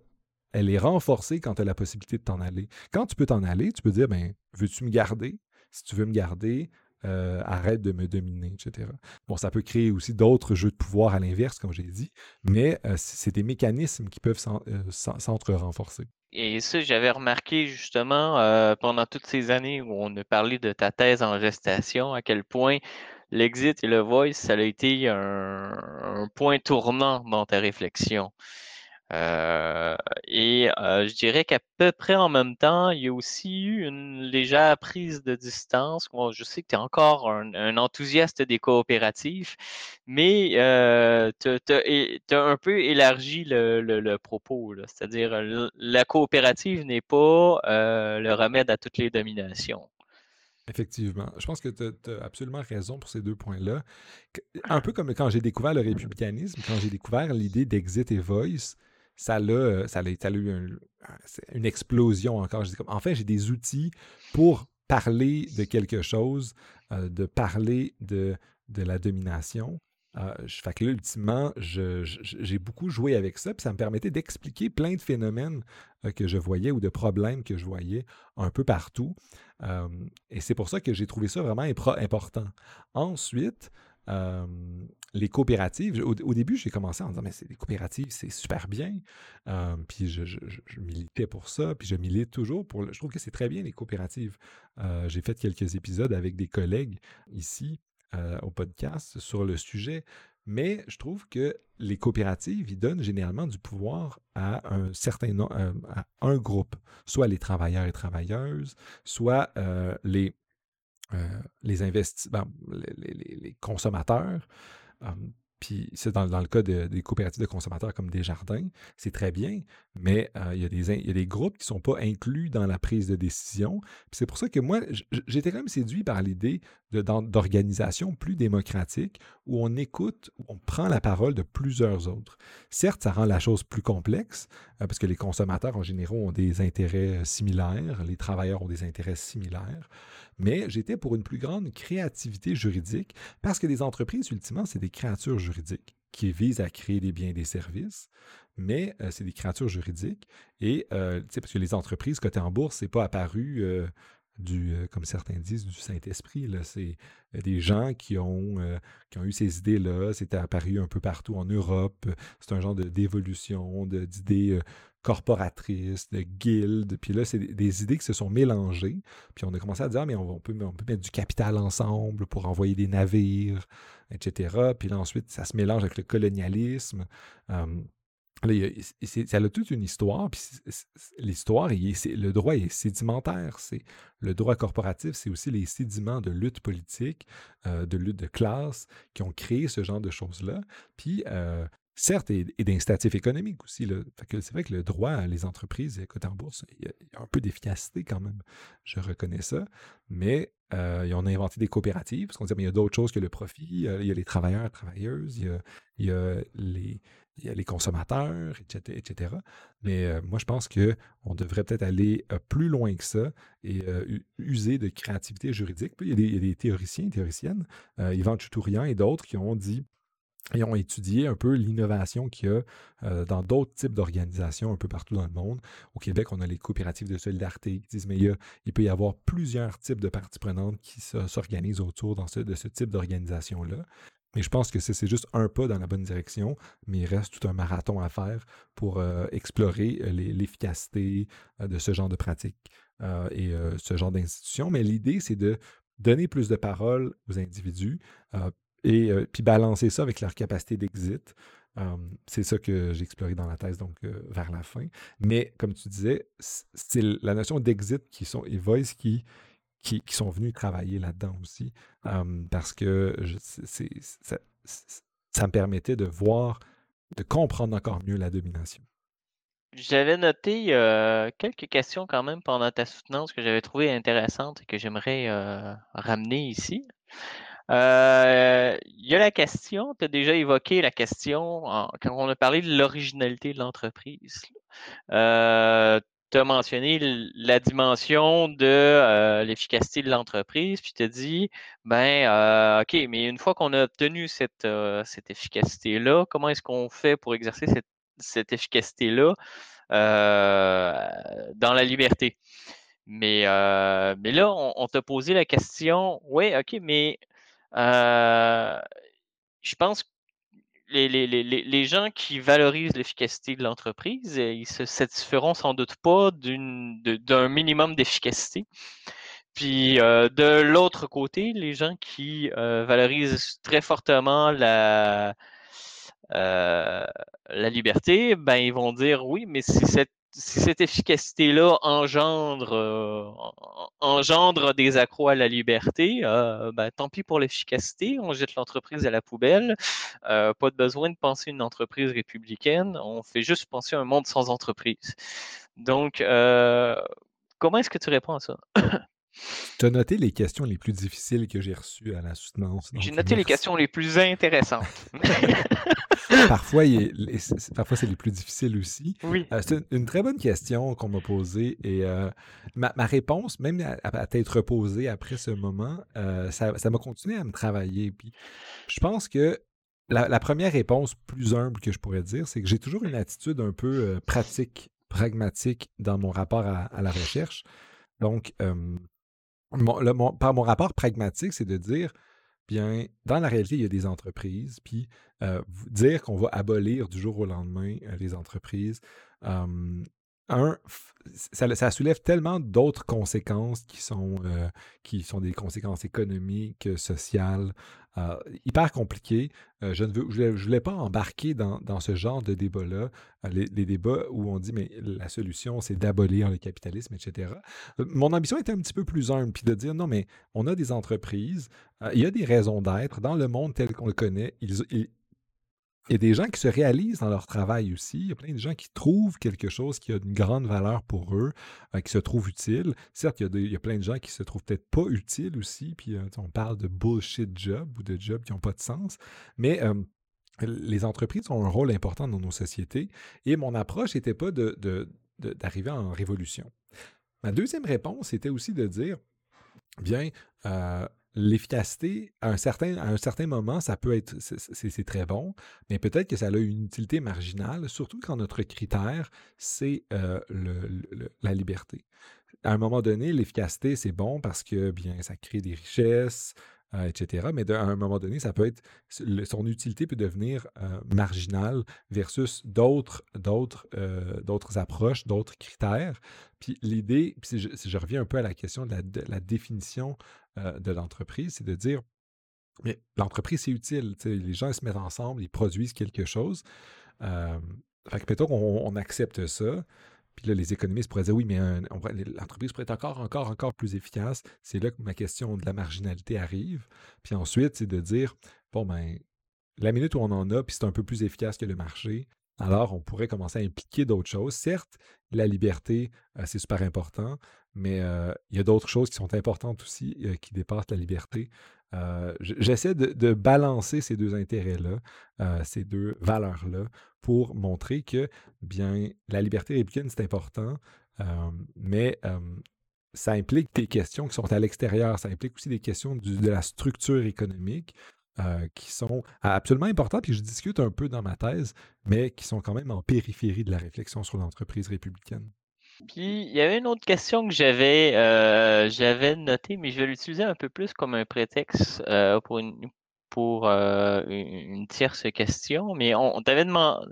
[SPEAKER 1] elle est renforcée quand tu as la possibilité de t'en aller. Quand tu peux t'en aller, tu peux dire, ben, veux-tu me garder? Si tu veux me garder, euh, arrête de me dominer, etc. Bon, ça peut créer aussi d'autres jeux de pouvoir à l'inverse, comme j'ai dit, mais euh, c'est des mécanismes qui peuvent euh, s'entre-renforcer.
[SPEAKER 2] Et ça, j'avais remarqué justement pendant toutes ces années où on a parlé de ta thèse en gestation, à quel point l'exit et le voice, ça a été un point tournant dans ta réflexion. Euh, et euh, je dirais qu'à peu près en même temps, il y a aussi eu une légère prise de distance. je sais que tu es encore un, enthousiaste des coopératives, mais euh, tu as, un peu élargi le, propos. C'est-à-dire, la coopérative n'est pas le remède à toutes les dominations.
[SPEAKER 1] Effectivement. Je pense que tu as absolument raison pour ces deux points-là. Un peu comme quand j'ai découvert le républicanisme, quand j'ai découvert l'idée d'exit et voice, ça a, euh, ça a, eu une explosion encore. enfin, j'ai des outils pour parler de quelque chose, euh, de parler de, de la domination. Euh, que là, ultimement, j'ai beaucoup joué avec ça, puis ça me permettait d'expliquer plein de phénomènes que je voyais ou de problèmes que je voyais un peu partout. et c'est pour ça que j'ai trouvé ça vraiment important. Ensuite, les coopératives, au, début, j'ai commencé en disant, mais les coopératives, c'est super bien. puis je, militais pour ça, puis je milite toujours pour. je trouve que c'est très bien, les coopératives. j'ai fait quelques épisodes avec des collègues ici au podcast sur le sujet. Mais je trouve que les coopératives, ils donnent généralement du pouvoir à un certain à un groupe, soit les travailleurs et travailleuses, soit les euh, les investisseurs, les, consommateurs. Puis c'est dans, le cas des coopératives de consommateurs comme Desjardins, c'est très bien, mais il, y a des, il, y a des, groupes qui ne sont pas inclus dans la prise de décision. c'est pour ça que moi, j'étais quand même séduit par l'idée d'organisation plus démocratique où on écoute, où on prend la parole de plusieurs autres. Certes, ça rend la chose plus complexe euh, parce que les consommateurs en général ont des intérêts similaires, les travailleurs ont des intérêts similaires mais j'étais pour une plus grande créativité juridique parce que les entreprises, ultimement, c'est des créatures juridiques qui visent à créer des biens et des services, mais euh, c'est des créatures juridiques. Et, euh, parce que les entreprises cotées en bourse, c'est pas apparu euh, du, comme certains disent, du Saint-Esprit. C'est des gens qui ont, qui ont eu ces idées-là. C'était apparu un peu partout en Europe. C'est un genre d'évolution, d'idées corporatrices, de guildes. Puis là, c'est des idées qui se sont mélangées. Puis on a commencé à dire, ah, mais on, peut, on peut mettre du capital ensemble pour envoyer des navires, etc. Puis là, ensuite, ça se mélange avec le colonialisme. Ça a toute une histoire, puis l'histoire, le droit est sédimentaire. C'est le droit corporatif, c'est aussi les sédiments de lutte politique, euh, de lutte de classe qui ont créé ce genre de choses-là. Puis euh, certes, et, d'instatif économique aussi. C'est vrai que le droit, les entreprises cotées en bourse, il y, a, un peu d'efficacité quand même. Je reconnais ça. Mais euh, on a inventé des coopératives, parce qu'on dit qu'il y a d'autres choses que le profit. Il y a les travailleurs, travailleuses, il y a, les, les consommateurs, etc. Mais euh, moi, je pense qu'on devrait peut-être aller euh, plus loin que ça et user de créativité juridique. il, y a des, il y a des théoriciens, théoriciennes, Yvan Choutourian et d'autres qui ont dit et ont étudié un peu l'innovation qu'il y a euh, dans d'autres types d'organisations un peu partout dans le monde. Au Québec, on a les coopératives de solidarité qui disent, mais il, peut y avoir plusieurs types de parties prenantes qui s'organisent autour de ce type d'organisation-là. Et je pense que c'est juste un pas dans la bonne direction, mais il reste tout un marathon à faire pour explorer l'efficacité de ce genre de pratique et ce genre d'institution. Mais l'idée, c'est de donner plus de parole aux individus et puis balancer ça avec leur capacité d'exit. c'est ça que j'ai exploré dans la thèse, donc vers la fin. Mais comme tu disais, c'est la notion d'exit qui sont et voice qui sont venus travailler là-dedans aussi, parce que ça, me permettait de voir, de comprendre encore mieux la domination.
[SPEAKER 2] J'avais noté quelques questions quand même pendant ta soutenance que j'avais trouvées intéressantes et que j'aimerais ramener ici. Il y a la question, tu as déjà évoqué la question quand on a parlé de l'originalité de l'entreprise tu as mentionné la dimension de euh, l'efficacité de l'entreprise, puis tu as dit, ben, euh, OK, mais une fois qu'on a obtenu cette, euh, cette efficacité-là, comment est-ce qu'on fait pour exercer cette, efficacité-là dans la liberté? Mais, mais là, on, t'a posé la question, oui, OK, mais je pense que les, gens qui valorisent l'efficacité de l'entreprise, euh, ils se satisferont sans doute pas d'un minimum d'efficacité. Puis euh, de l'autre côté, les gens qui euh, valorisent très fortement la, la liberté, ben ils vont dire oui, mais si cette cette efficacité-là engendre, euh, engendre des accrocs à la liberté, euh, ben, tant pis pour l'efficacité, on jette l'entreprise à la poubelle. Euh, pas de besoin de penser une entreprise républicaine, on fait juste penser un monde sans entreprise. Donc, comment est-ce que tu réponds à ça?
[SPEAKER 1] Tu as noté les questions les plus difficiles que j'ai reçues à la soutenance.
[SPEAKER 2] J'ai noté les questions les plus intéressantes.
[SPEAKER 1] parfois, parfois c'est les plus difficiles aussi.
[SPEAKER 2] Oui.
[SPEAKER 1] Euh, c'est une, très bonne question qu'on m'a posée et euh, ma, réponse, même à, à, t'être reposée après ce moment, euh, ça m'a continué à me travailler. Puis je pense que la, première réponse plus humble que je pourrais dire, c'est que j'ai toujours une attitude un peu pratique, pragmatique dans mon rapport à, la recherche. Donc, par mon rapport pragmatique, c'est de dire Bien, dans la réalité, il y a des entreprises, puis dire qu'on va abolir du jour au lendemain les entreprises, un, ça, soulève tellement d'autres conséquences qui sont, euh, qui sont des conséquences économiques, sociales, euh, hyper compliquées. Euh, je ne veux, je voulais, pas embarquer dans, ce genre de débat-là, les, débats où on dit mais la solution c'est d'abolir le capitalisme, etc. Mon ambition était un petit peu plus humble, puis de dire non mais on a des entreprises, il y a des raisons d'être dans le monde tel qu'on le connaît. Il y a des gens qui se réalisent dans leur travail aussi. Il y a plein de gens qui trouvent quelque chose qui a une grande valeur pour eux, euh, qui se trouve utile. Certes, il y, a plein de gens qui se trouvent peut-être pas utiles aussi. Puis euh, on parle de bullshit job ou de jobs qui n'ont pas de sens. Mais euh, les entreprises ont un rôle important dans nos sociétés. Et mon approche n'était pas d'arriver en révolution. Ma deuxième réponse était aussi de dire, bien, l'efficacité, à un, certain, moment, ça peut être, c'est très bon, mais peut-être que ça a une utilité marginale, surtout quand notre critère, c'est euh, la liberté. À un moment donné, l'efficacité, c'est bon parce que, bien, ça crée des richesses, euh, etc. Mais à un moment donné, ça peut être, son utilité peut devenir euh, marginale versus d'autres, d'autres, d'autres approches, d'autres critères. Puis l'idée, si je, reviens un peu à la question de la définition euh, de l'entreprise, c'est de dire, mais l'entreprise, c'est utile. Les gens se mettent ensemble, ils produisent quelque chose. Euh, fait que peut-être qu'on accepte ça. Puis là, les économistes pourraient dire oui, mais l'entreprise pourrait être encore, encore, encore plus efficace. C'est là que ma question de la marginalité arrive. Puis ensuite, c'est de dire bon, ben, la minute où on en a, puis c'est un peu plus efficace que le marché, alors on pourrait commencer à impliquer d'autres choses. Certes, la liberté, euh, c'est super important, mais euh, il y a d'autres choses qui sont importantes aussi, euh, qui dépassent la liberté. J'essaie de, balancer ces deux intérêts-là, ces deux valeurs-là, pour montrer que, bien, la liberté républicaine, c'est important, mais ça implique des questions qui sont à l'extérieur, ça implique aussi des questions de la structure économique, euh, qui sont absolument importants, puis je discute un peu dans ma thèse, mais qui sont quand même en périphérie de la réflexion sur l'entreprise républicaine.
[SPEAKER 2] Puis il y avait une autre question que j'avais euh, notée, mais je vais l'utiliser un peu plus comme un prétexte euh, pour une pour une tierce question, mais on, t'avait demandé,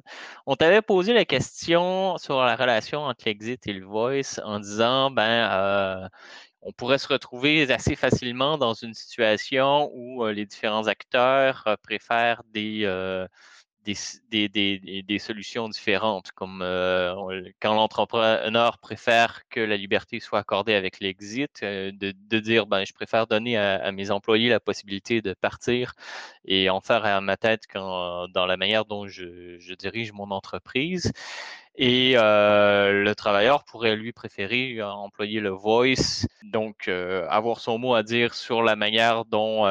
[SPEAKER 2] on t'avait posé la question sur la relation entre l'exit et le voice en disant, ben, on pourrait se retrouver assez facilement dans une situation où les différents acteurs préfèrent des, des, solutions différentes, comme quand l'entrepreneur préfère que la liberté soit accordée avec l'exit, de, dire ben, je préfère donner à, mes employés la possibilité de partir et en faire à ma tête dans la manière dont je, dirige mon entreprise. Et le travailleur pourrait lui préférer employer le voice, donc avoir son mot à dire sur la manière dont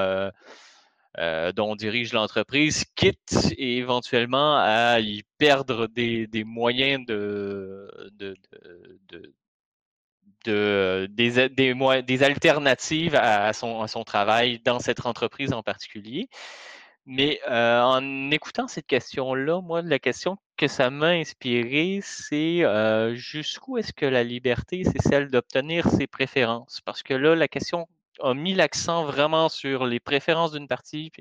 [SPEAKER 2] euh, dont on dirige l'entreprise, quitte éventuellement à y perdre des, moyens de, des, alternatives à son, son, travail dans cette entreprise en particulier. Mais euh, en écoutant cette question-là, moi, la question que ça m'a inspiré, c'est euh, jusqu'où est-ce que la liberté, c'est celle d'obtenir ses préférences? Parce que là, la question a mis l'accent vraiment sur les préférences d'une partie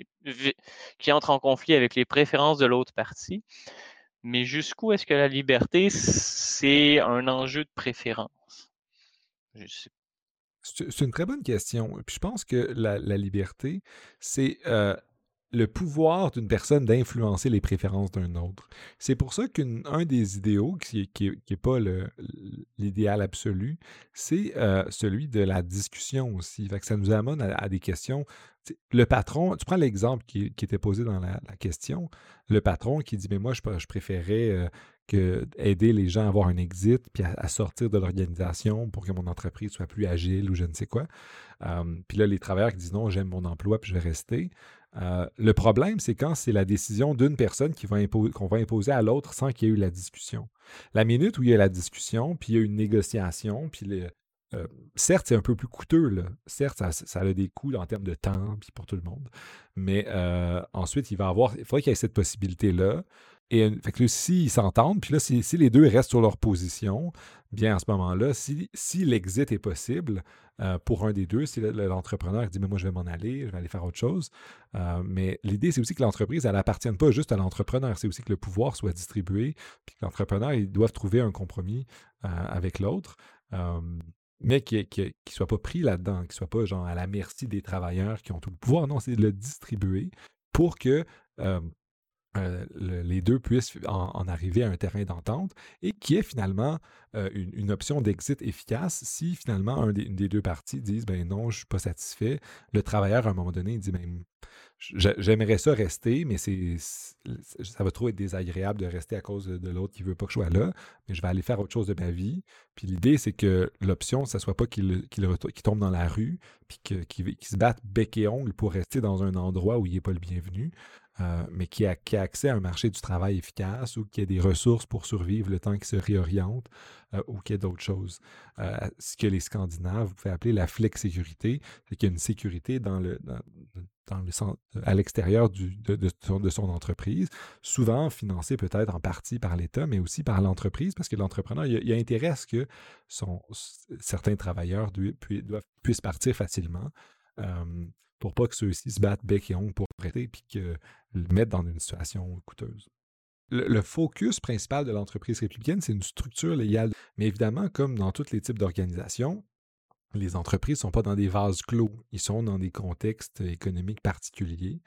[SPEAKER 2] qui entre en conflit avec les préférences de l'autre partie. Mais jusqu'où est-ce que la liberté, c'est un enjeu de préférence?
[SPEAKER 1] C'est une très bonne question. Puis je pense que la, liberté, c'est euh, le pouvoir d'une personne d'influencer les préférences d'un autre. C'est pour ça qu'un des idéaux, qui n'est pas l'idéal absolu, c'est euh, celui de la discussion aussi. Ça nous amène à, des questions. Le patron, tu prends l'exemple qui, était posé dans la, question, le patron qui dit, mais moi, je, je préférais euh, aider les gens à avoir un exit, puis à, sortir de l'organisation pour que mon entreprise soit plus agile ou je ne sais quoi. puis là, les travailleurs qui disent, non, j'aime mon emploi, puis je vais rester. Euh, le problème, c'est quand c'est la décision d'une personne qu'on va imposer à l'autre sans qu'il y ait eu la discussion. La minute où il y a la discussion, puis il y a une négociation, puis euh, certes, c'est un peu plus coûteux. Certes, ça, a des coûts en termes de temps, puis pour tout le monde. Mais euh, ensuite, il va avoir, il faudrait qu'il y ait cette possibilité-là. Et fait que s'ils s'entendent, puis là, si, les deux restent sur leur position, bien à ce moment-là, si, l'exit est possible, euh, pour un des deux. Si l'entrepreneur dit, mais moi, je vais m'en aller, je vais aller faire autre chose. Euh, mais l'idée, c'est aussi que l'entreprise, elle n'appartienne pas juste à l'entrepreneur. C'est aussi que le pouvoir soit distribué, puis que l'entrepreneur, ils doivent trouver un compromis euh, avec l'autre. mais qui ne soit pas pris là-dedans, qui ne soit pas genre à la merci des travailleurs qui ont tout le pouvoir. Non, c'est de le distribuer pour que euh, les deux puissent en, arriver à un terrain d'entente et qui est finalement euh, une, option d'exit efficace si finalement un des, deux parties disent ben non, je ne suis pas satisfait. Le travailleur, à un moment donné, dit ben, j'aimerais ça rester, mais c'est ça va trop désagréable de rester à cause de, l'autre qui veut pas que je sois là, mais je vais aller faire autre chose de ma vie. Puis l'idée, c'est que l'option, ne soit pas qu'il tombe dans la rue, puis qu'il se batte bec et ongle pour rester dans un endroit où il n'est pas le bienvenu. Euh, mais qui a, accès à un marché du travail efficace ou qui a des ressources pour survivre le temps qu'il se réoriente euh, ou qui a d'autres choses. Euh, ce que les Scandinaves, pouvez appeler la flex-sécurité, c'est qu'il y a une sécurité à l'extérieur de, son, entreprise, souvent financée peut-être en partie par l'État, mais aussi par l'entreprise, parce que l'entrepreneur, il, a intérêt à ce que certains travailleurs puissent partir facilement pour pas que ceux-ci se battent bec et ongle pour prêter puis que le mettent dans une situation coûteuse. Le, focus principal de l'entreprise républicaine, c'est une structure légale. Mais évidemment, comme dans tous les types d'organisations, les entreprises ne sont pas dans des vases clos, ils sont dans des contextes économiques particuliers.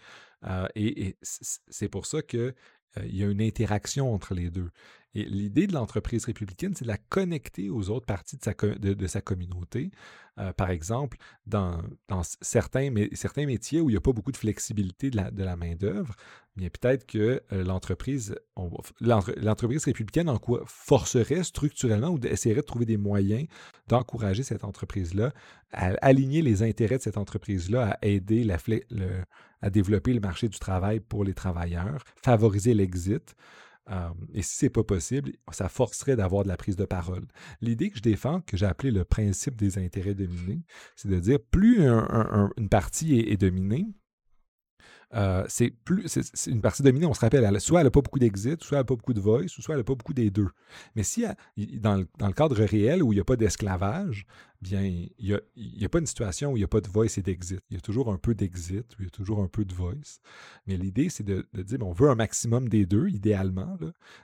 [SPEAKER 1] Euh, et, c'est pour ça qu'il euh, y a une interaction entre les deux. Et l'idée de l'entreprise républicaine, c'est de la connecter aux autres parties de sa, communauté. Euh, par exemple, dans, certains, métiers où il n'y a pas beaucoup de flexibilité de la, main-d'œuvre, peut-être que euh, l'entreprise, républicaine en forcerait structurellement ou essaierait de trouver des moyens d'encourager cette entreprise-là à aligner les intérêts de cette entreprise-là à aider la, le, à développer le marché du travail pour les travailleurs, favoriser l'exit et si ce n'est pas possible, ça forcerait d'avoir de la prise de parole. L'idée que je défends, que j'ai appelé le principe des intérêts dominés, c'est de dire plus une partie est, dominée, euh, c'est plus c'est une partie dominée, on se rappelle, soit elle n'a pas beaucoup d'exit, soit elle n'a pas beaucoup de voice, soit elle n'a pas beaucoup des deux. Mais si dans, le, dans, le, cadre réel où il n'y a pas d'esclavage, bien, il n'y a, pas une situation où il n'y a pas de voice et d'exit. Il y a toujours un peu d'exit, il y a toujours un peu de voice. Mais l'idée, c'est de, dire, on veut un maximum des deux, idéalement,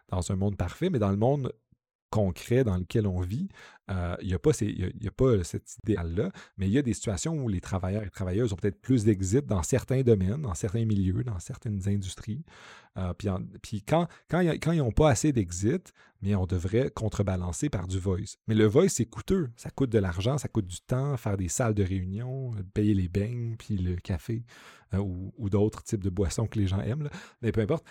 [SPEAKER 1] dans un monde parfait, mais dans le monde concret dans lequel on vit, euh, il n'y a, pas a pas cet idéal-là, mais il y a des situations où les travailleurs et travailleuses ont peut-être plus d'exit dans certains domaines, dans certains milieux, dans certaines industries. Euh, puis, quand, quand, ils n'ont pas assez d'exit, on devrait contrebalancer par du voice. Mais le voice, c'est coûteux. Ça coûte de l'argent, ça coûte du temps, faire des salles de réunion, payer les beignes, puis le café euh, ou, d'autres types de boissons que les gens aiment. Mais peu importe,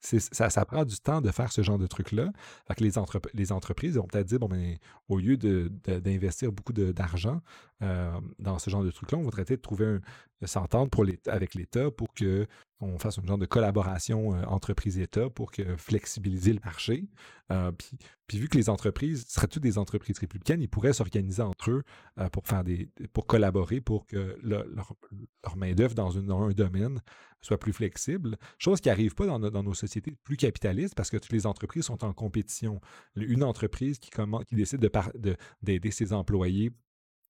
[SPEAKER 1] ça, prend du temps de faire ce genre de trucs-là. que les, les entreprises vont peut-être dire, bon, ben, au lieu d'investir beaucoup d'argent euh, dans ce genre de trucs-là, on voudrait peut-être trouver un, s'entendre avec l'État pour qu'on fasse un genre de collaboration euh, entreprise-État pour que flexibiliser le marché. Euh, puis, vu que les entreprises seraient toutes des entreprises républicaines, ils pourraient s'organiser entre eux pour faire des pour collaborer pour que leur, main-d'œuvre dans, un domaine soit plus flexible. Chose qui n'arrive pas dans, nos sociétés plus capitalistes parce que toutes les entreprises sont en compétition. Une entreprise qui, qui décide d'aider ses employés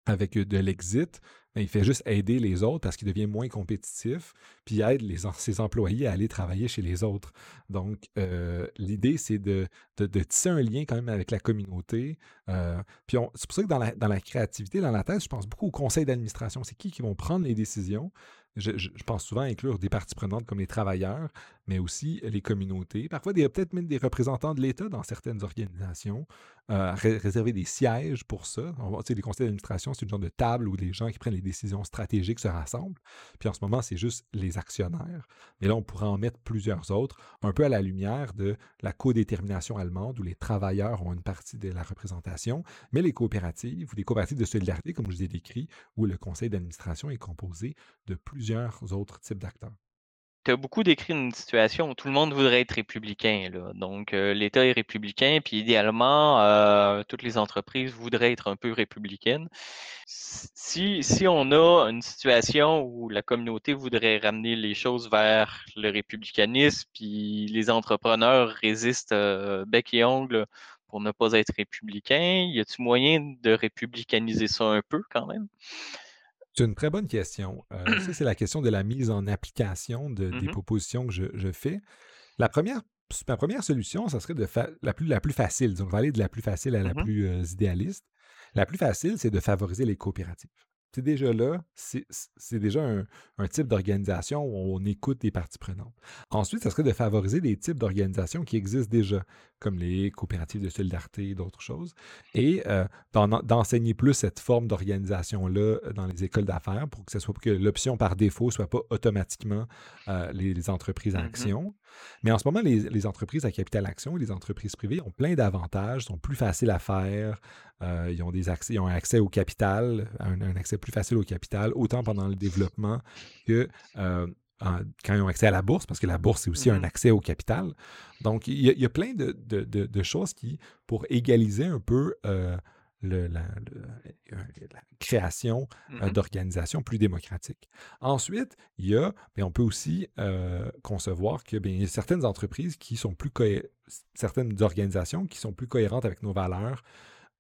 [SPEAKER 1] avec de l'exit, il fait juste aider les autres parce qu'il devient moins compétitif, puis aide ses employés à aller travailler chez les autres. Donc, euh, l'idée, c'est de, tisser un lien quand même avec la communauté. Euh, puis c'est pour ça que dans la, dans la créativité, dans la thèse, je pense beaucoup au conseil d'administration. C'est qui qui vont prendre les décisions, je, pense souvent inclure des parties prenantes comme les travailleurs, mais aussi les communautés. Parfois, peut-être même des représentants de l'État dans certaines organisations, euh, réserver des sièges pour ça. Les conseils d'administration, c'est une genre de table où les gens qui prennent les décisions stratégiques se rassemblent. Puis en ce moment, c'est juste les actionnaires. Mais là, on pourrait en mettre plusieurs autres, un peu à la lumière de la codétermination allemande, où les travailleurs ont une partie de la représentation, mais les coopératives ou les coopératives de solidarité, comme je vous ai décrit, où le conseil d'administration est composé de plusieurs autres types d'acteurs.
[SPEAKER 2] Tu as beaucoup décrit une situation où tout le monde voudrait être républicain. Là. Donc, euh, l'État est républicain, puis idéalement, euh, toutes les entreprises voudraient être un peu républicaines. Si, si on a une situation où la communauté voudrait ramener les choses vers le républicanisme, puis les entrepreneurs résistent euh, bec et ongle pour ne pas être républicains, y a-t-il moyen de républicaniser ça un peu quand même?
[SPEAKER 1] C'est une très bonne question. Euh, ça, c'est la question de la mise en application de, des mmh propositions que je, fais. La première, ma première solution, ça serait de la, plus, la plus facile. Donc, on va aller de la plus facile à la mmh plus euh, idéaliste. La plus facile, c'est de favoriser les coopératives c'est déjà là, c'est déjà un, type d'organisation où on écoute les parties prenantes. Ensuite, ça serait de favoriser des types d'organisations qui existent déjà, comme les coopératives de solidarité et d'autres choses, et euh, d'enseigner plus cette forme d'organisation-là euh, dans les écoles d'affaires pour que ce soit que l'option par défaut ne soit pas automatiquement euh, les, entreprises à mmh action. Mais en ce moment, les, entreprises à capital action et les entreprises privées ont plein d'avantages, sont plus faciles à faire, euh, ils, ont des accès, ils ont un accès au capital, un, accès plus facile au capital, autant pendant le développement que euh, quand ils ont accès à la bourse, parce que la bourse, c'est aussi un mmh accès au capital. Donc, il y a, plein de, choses qui, pour égaliser un peu euh, la, création mmh d'organisations plus démocratiques. Ensuite, il y a, mais on peut aussi concevoir que bien, y a certaines entreprises qui sont plus certaines organisations qui sont plus cohérentes avec nos valeurs,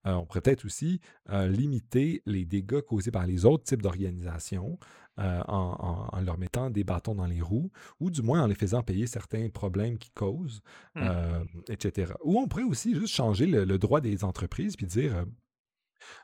[SPEAKER 1] euh, on pourrait peut-être aussi euh, limiter les dégâts causés par les autres types d'organisations euh, en, leur mettant des bâtons dans les roues, ou du moins en les faisant payer certains problèmes qu'ils causent, mmh. etc. Ou on pourrait aussi juste changer le droit des entreprises puis dire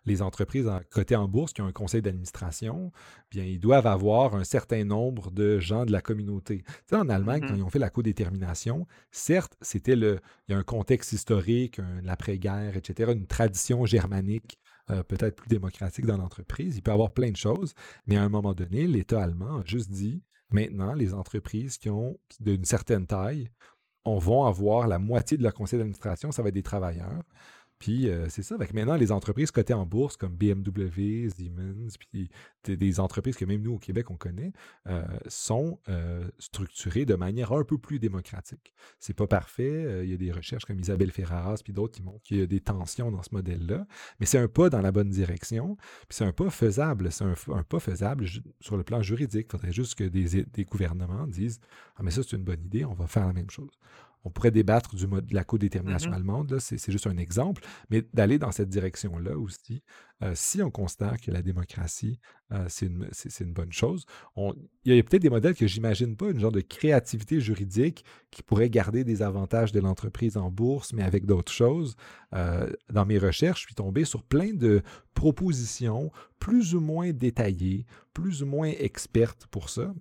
[SPEAKER 1] les entreprises cotées en bourse qui ont un conseil d'administration, bien, ils doivent avoir un certain nombre de gens de la communauté. Tu sais, en Allemagne, quand mmh ils ont fait la codétermination, certes, c'était le, il y a un contexte historique, l'après-guerre, etc., une tradition germanique euh, peut-être plus démocratique dans l'entreprise. Il peut y avoir plein de choses, mais à un moment donné, l'État allemand a juste dit, maintenant, les entreprises qui ont d'une certaine taille, on va avoir la moitié de leur conseil d'administration, ça va être des travailleurs. Puis euh, c'est ça. Maintenant, les entreprises cotées en bourse comme BMW, Siemens, puis des, entreprises que même nous au Québec on connaît, euh, sont euh, structurées de manière un peu plus démocratique. C'est pas parfait. Il y a des recherches comme Isabelle Ferraras puis d'autres qui montrent qu'il y a des tensions dans ce modèle-là, mais c'est un pas dans la bonne direction. Puis c'est un pas faisable. C'est un, pas faisable sur le plan juridique. Il faudrait juste que des gouvernements disent Ah, mais ça, c'est une bonne idée, on va faire la même chose. On pourrait débattre du mode, de la codétermination mm-hmm. allemande, c'est juste un exemple, mais d'aller dans cette direction-là aussi, euh, si on constate que la démocratie, euh, c'est une, bonne chose, il y a peut-être des modèles que j'imagine pas, une genre de créativité juridique qui pourrait garder des avantages de l'entreprise en bourse, mais avec d'autres choses. Euh, dans mes recherches, je suis tombé sur plein de propositions plus ou moins détaillées, plus ou moins expertes pour ça.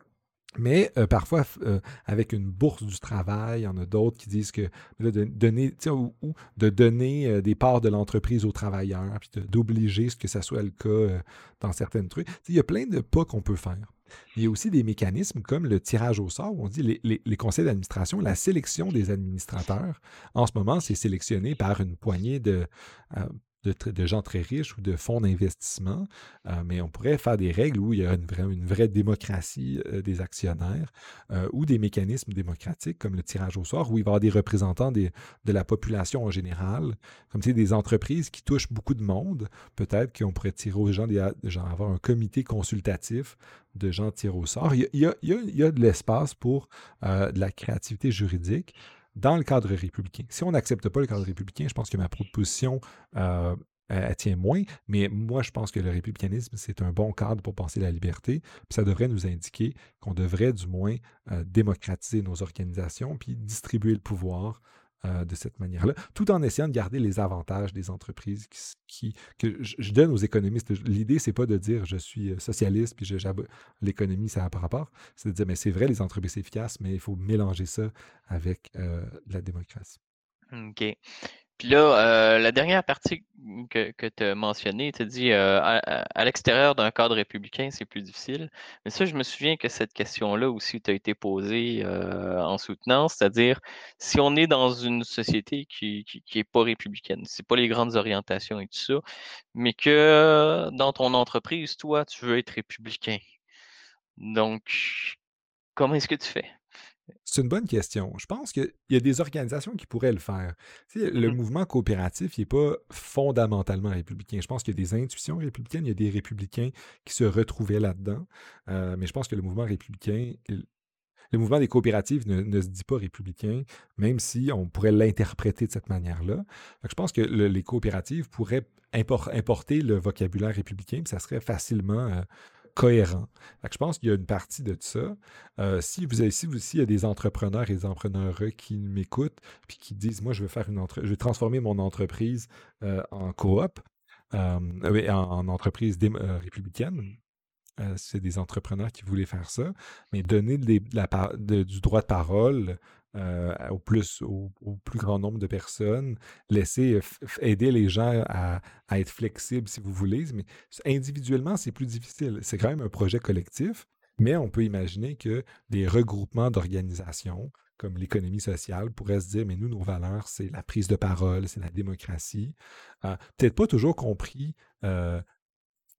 [SPEAKER 1] Mais euh, parfois, euh, avec une bourse du travail, il y en a d'autres qui disent que de donner, ou, de donner euh, des parts de l'entreprise aux travailleurs, puis d'obliger ce que ça soit le cas dans certaines trucs. il y a plein de pas qu'on peut faire. Il y a aussi des mécanismes comme le tirage au sort, où on dit les, les conseils d'administration, la sélection des administrateurs. En ce moment, c'est sélectionné par une poignée de, de, gens très riches ou de fonds d'investissement, euh, mais on pourrait faire des règles où il y a une vraie, démocratie euh, des actionnaires euh, ou des mécanismes démocratiques comme le tirage au sort, où il va y avoir des représentants de la population en général, comme c'est des entreprises qui touchent beaucoup de monde. Peut-être qu'on pourrait tirer aux gens, avoir un comité consultatif de gens tirés au sort. Il y a, il y a de l'espace pour de la créativité juridique dans le cadre républicain. Si on n'accepte pas le cadre républicain, je pense que ma proposition euh, tient moins, mais moi, je pense que le républicanisme, c'est un bon cadre pour penser la liberté. Puis ça devrait nous indiquer qu'on devrait du moins euh, démocratiser nos organisations, puis distribuer le pouvoir euh, de cette manière-là, tout en essayant de garder les avantages des entreprises qui, que je, donne aux économistes. L'idée, c'est pas de dire je suis euh, socialiste puis l'économie, ça n'a pas rapport. C'est de dire mais c'est vrai, les entreprises efficaces, mais il faut mélanger ça avec euh, la démocratie.
[SPEAKER 2] OK. Puis là, euh, la dernière partie que, que tu as mentionnée, tu as dit euh, à, l'extérieur d'un cadre républicain, c'est plus difficile. Mais ça, je me souviens que cette question-là aussi t'a été posée euh, en soutenance, c'est-à-dire si on est dans une société qui n'est pas républicaine, c'est pas les grandes orientations et tout ça, mais que dans ton entreprise, toi, tu veux être républicain. Donc, comment est-ce que tu fais?
[SPEAKER 1] C'est une bonne question. Je pense qu'il y a des organisations qui pourraient le faire. le mmh. mouvement coopératif, n'est pas fondamentalement républicain. Je pense qu'il y a des intuitions républicaines, il y a des républicains qui se retrouvaient là-dedans. Euh, mais je pense que le mouvement républicain, le mouvement des coopératives ne, se dit pas républicain, même si on pourrait l'interpréter de cette manière-là. Je pense que les coopératives pourraient importer le vocabulaire républicain, puis ça serait facilement... Euh, cohérent. je pense qu'il y a une partie de ça. Euh, si vous avez, si vous, il y a des entrepreneurs et des entrepreneurs qui m'écoutent puis qui disent Moi, je veux faire une entre je vais transformer mon entreprise euh, en coop, euh, en, entreprise républicaine. c'est des entrepreneurs qui voulaient faire ça, mais donner du droit de parole euh, au, plus, au, plus grand nombre de personnes, laisser aider les gens à, être flexibles si vous voulez, mais individuellement, c'est plus difficile. C'est quand même un projet collectif, mais on peut imaginer que des regroupements d'organisations comme l'économie sociale pourraient se dire, mais nous, nos valeurs, c'est la prise de parole, c'est la démocratie. Euh, peut-être pas toujours compris euh,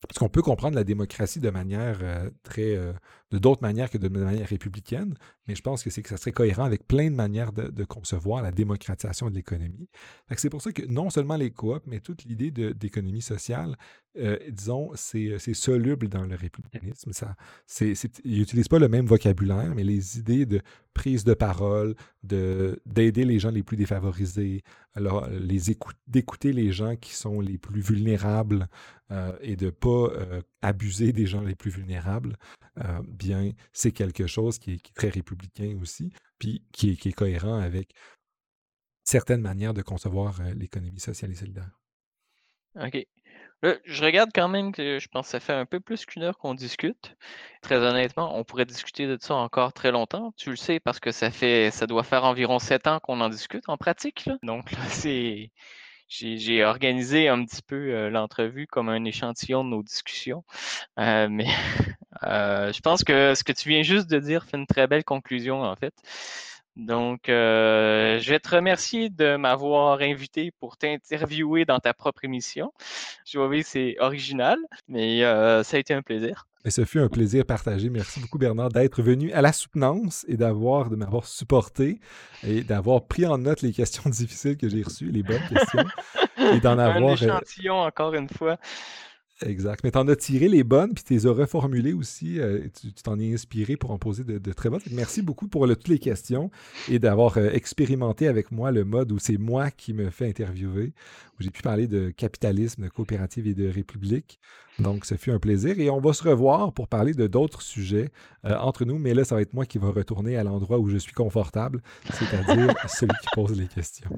[SPEAKER 1] parce qu'on peut comprendre la démocratie de manière euh, très. Euh, de d'autres manières que de manière républicaine, mais je pense que c'est que ça serait cohérent avec plein de manières de, concevoir la démocratisation de l'économie. C'est pour ça que non seulement les coops, mais toute l'idée d'économie sociale, euh, disons, c'est soluble dans le républicanisme. Ça, ils n'utilisent pas le même vocabulaire, mais les idées de prise de parole, d'aider les gens les plus défavorisés, alors les d'écouter les gens qui sont les plus vulnérables euh, et de ne pas euh, abuser des gens les plus vulnérables, euh, bien, c'est quelque chose qui est, très républicain aussi, puis qui est, cohérent avec certaines manières de concevoir l'économie sociale et solidaire.
[SPEAKER 2] OK. je regarde quand même que je pense que ça fait un peu plus qu'une heure qu'on discute. Très honnêtement, on pourrait discuter de ça encore très longtemps. Tu le sais parce que ça fait ça doit faire environ sept ans qu'on en discute en pratique. Donc là, c'est j'ai organisé un petit peu euh, l'entrevue comme un échantillon de nos discussions. Euh, mais euh, je pense que ce que tu viens juste de dire fait une très belle conclusion, en fait. Donc, je vais te remercier de m'avoir invité pour t'interviewer dans ta propre émission. Je vois que c'est original, mais ça a été un plaisir.
[SPEAKER 1] Et ce fut un plaisir partagé. Merci beaucoup, Bernard, d'être venu à la soutenance et d'avoir, de m'avoir supporté et d'avoir pris en note les questions difficiles que j'ai reçues, les bonnes questions, et d'en avoir. Un
[SPEAKER 2] échantillon, encore une fois.
[SPEAKER 1] Exact. Mais tu en as tiré les bonnes, puis tu les as reformulées aussi. Euh, tu t'en es inspiré pour en poser de, très bonnes. Merci beaucoup pour toutes les questions et d'avoir euh, expérimenté avec moi le mode où c'est moi qui me fais interviewer, où j'ai pu parler de capitalisme, de coopérative et de république. Donc, ce fut un plaisir. Et on va se revoir pour parler de d'autres sujets euh, entre nous. Mais là, ça va être moi qui va retourner à l'endroit où je suis confortable, c'est-à-dire celui qui pose les questions.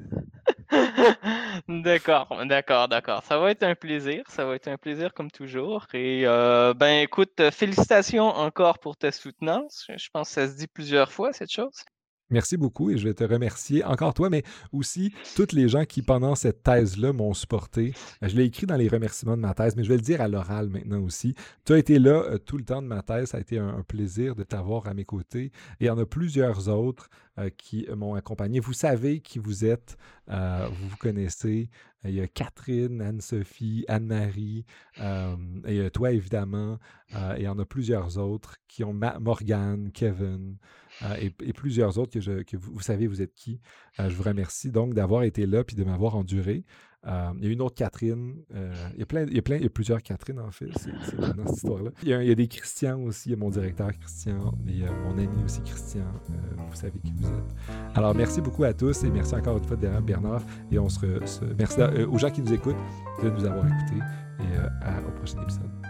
[SPEAKER 2] D'accord, d'accord, d'accord. Ça va être un plaisir. Ça va être un plaisir comme toujours. Et euh, ben écoute, félicitations encore pour ta soutenance. Je pense que ça se dit plusieurs fois, cette chose.
[SPEAKER 1] Merci beaucoup et je vais te remercier encore toi, mais aussi toutes les gens qui, pendant cette thèse-là, m'ont supporté. Euh, je l'ai écrit dans les remerciements de ma thèse, mais je vais le dire à l'oral maintenant aussi. Tu as été là euh, tout le temps de ma thèse. Ça a été un, plaisir de t'avoir à mes côtés. Et il y en a plusieurs autres euh, qui m'ont accompagné. Vous savez qui vous êtes, vous vous connaissez. Il y a Catherine, Anne-Sophie, Anne-Marie, et toi évidemment. et il y en a plusieurs autres qui ont Morgane, Kevin. Euh, et, plusieurs autres que, vous, savez, vous êtes qui. Euh, je vous remercie donc d'avoir été là puis de m'avoir enduré. Euh, il y a une autre Catherine. il, y a plein, il, y a plein, il y a plusieurs Catherine, en fait, c'est, dans cette histoire-là. Il y, a, des Christians aussi. Il y a mon directeur Christian et mon ami aussi Christian. vous savez qui vous êtes. Alors, merci beaucoup à tous et merci encore une fois Bernard. Et on se, merci aux gens qui nous écoutent de nous avoir écoutés et au prochain épisode.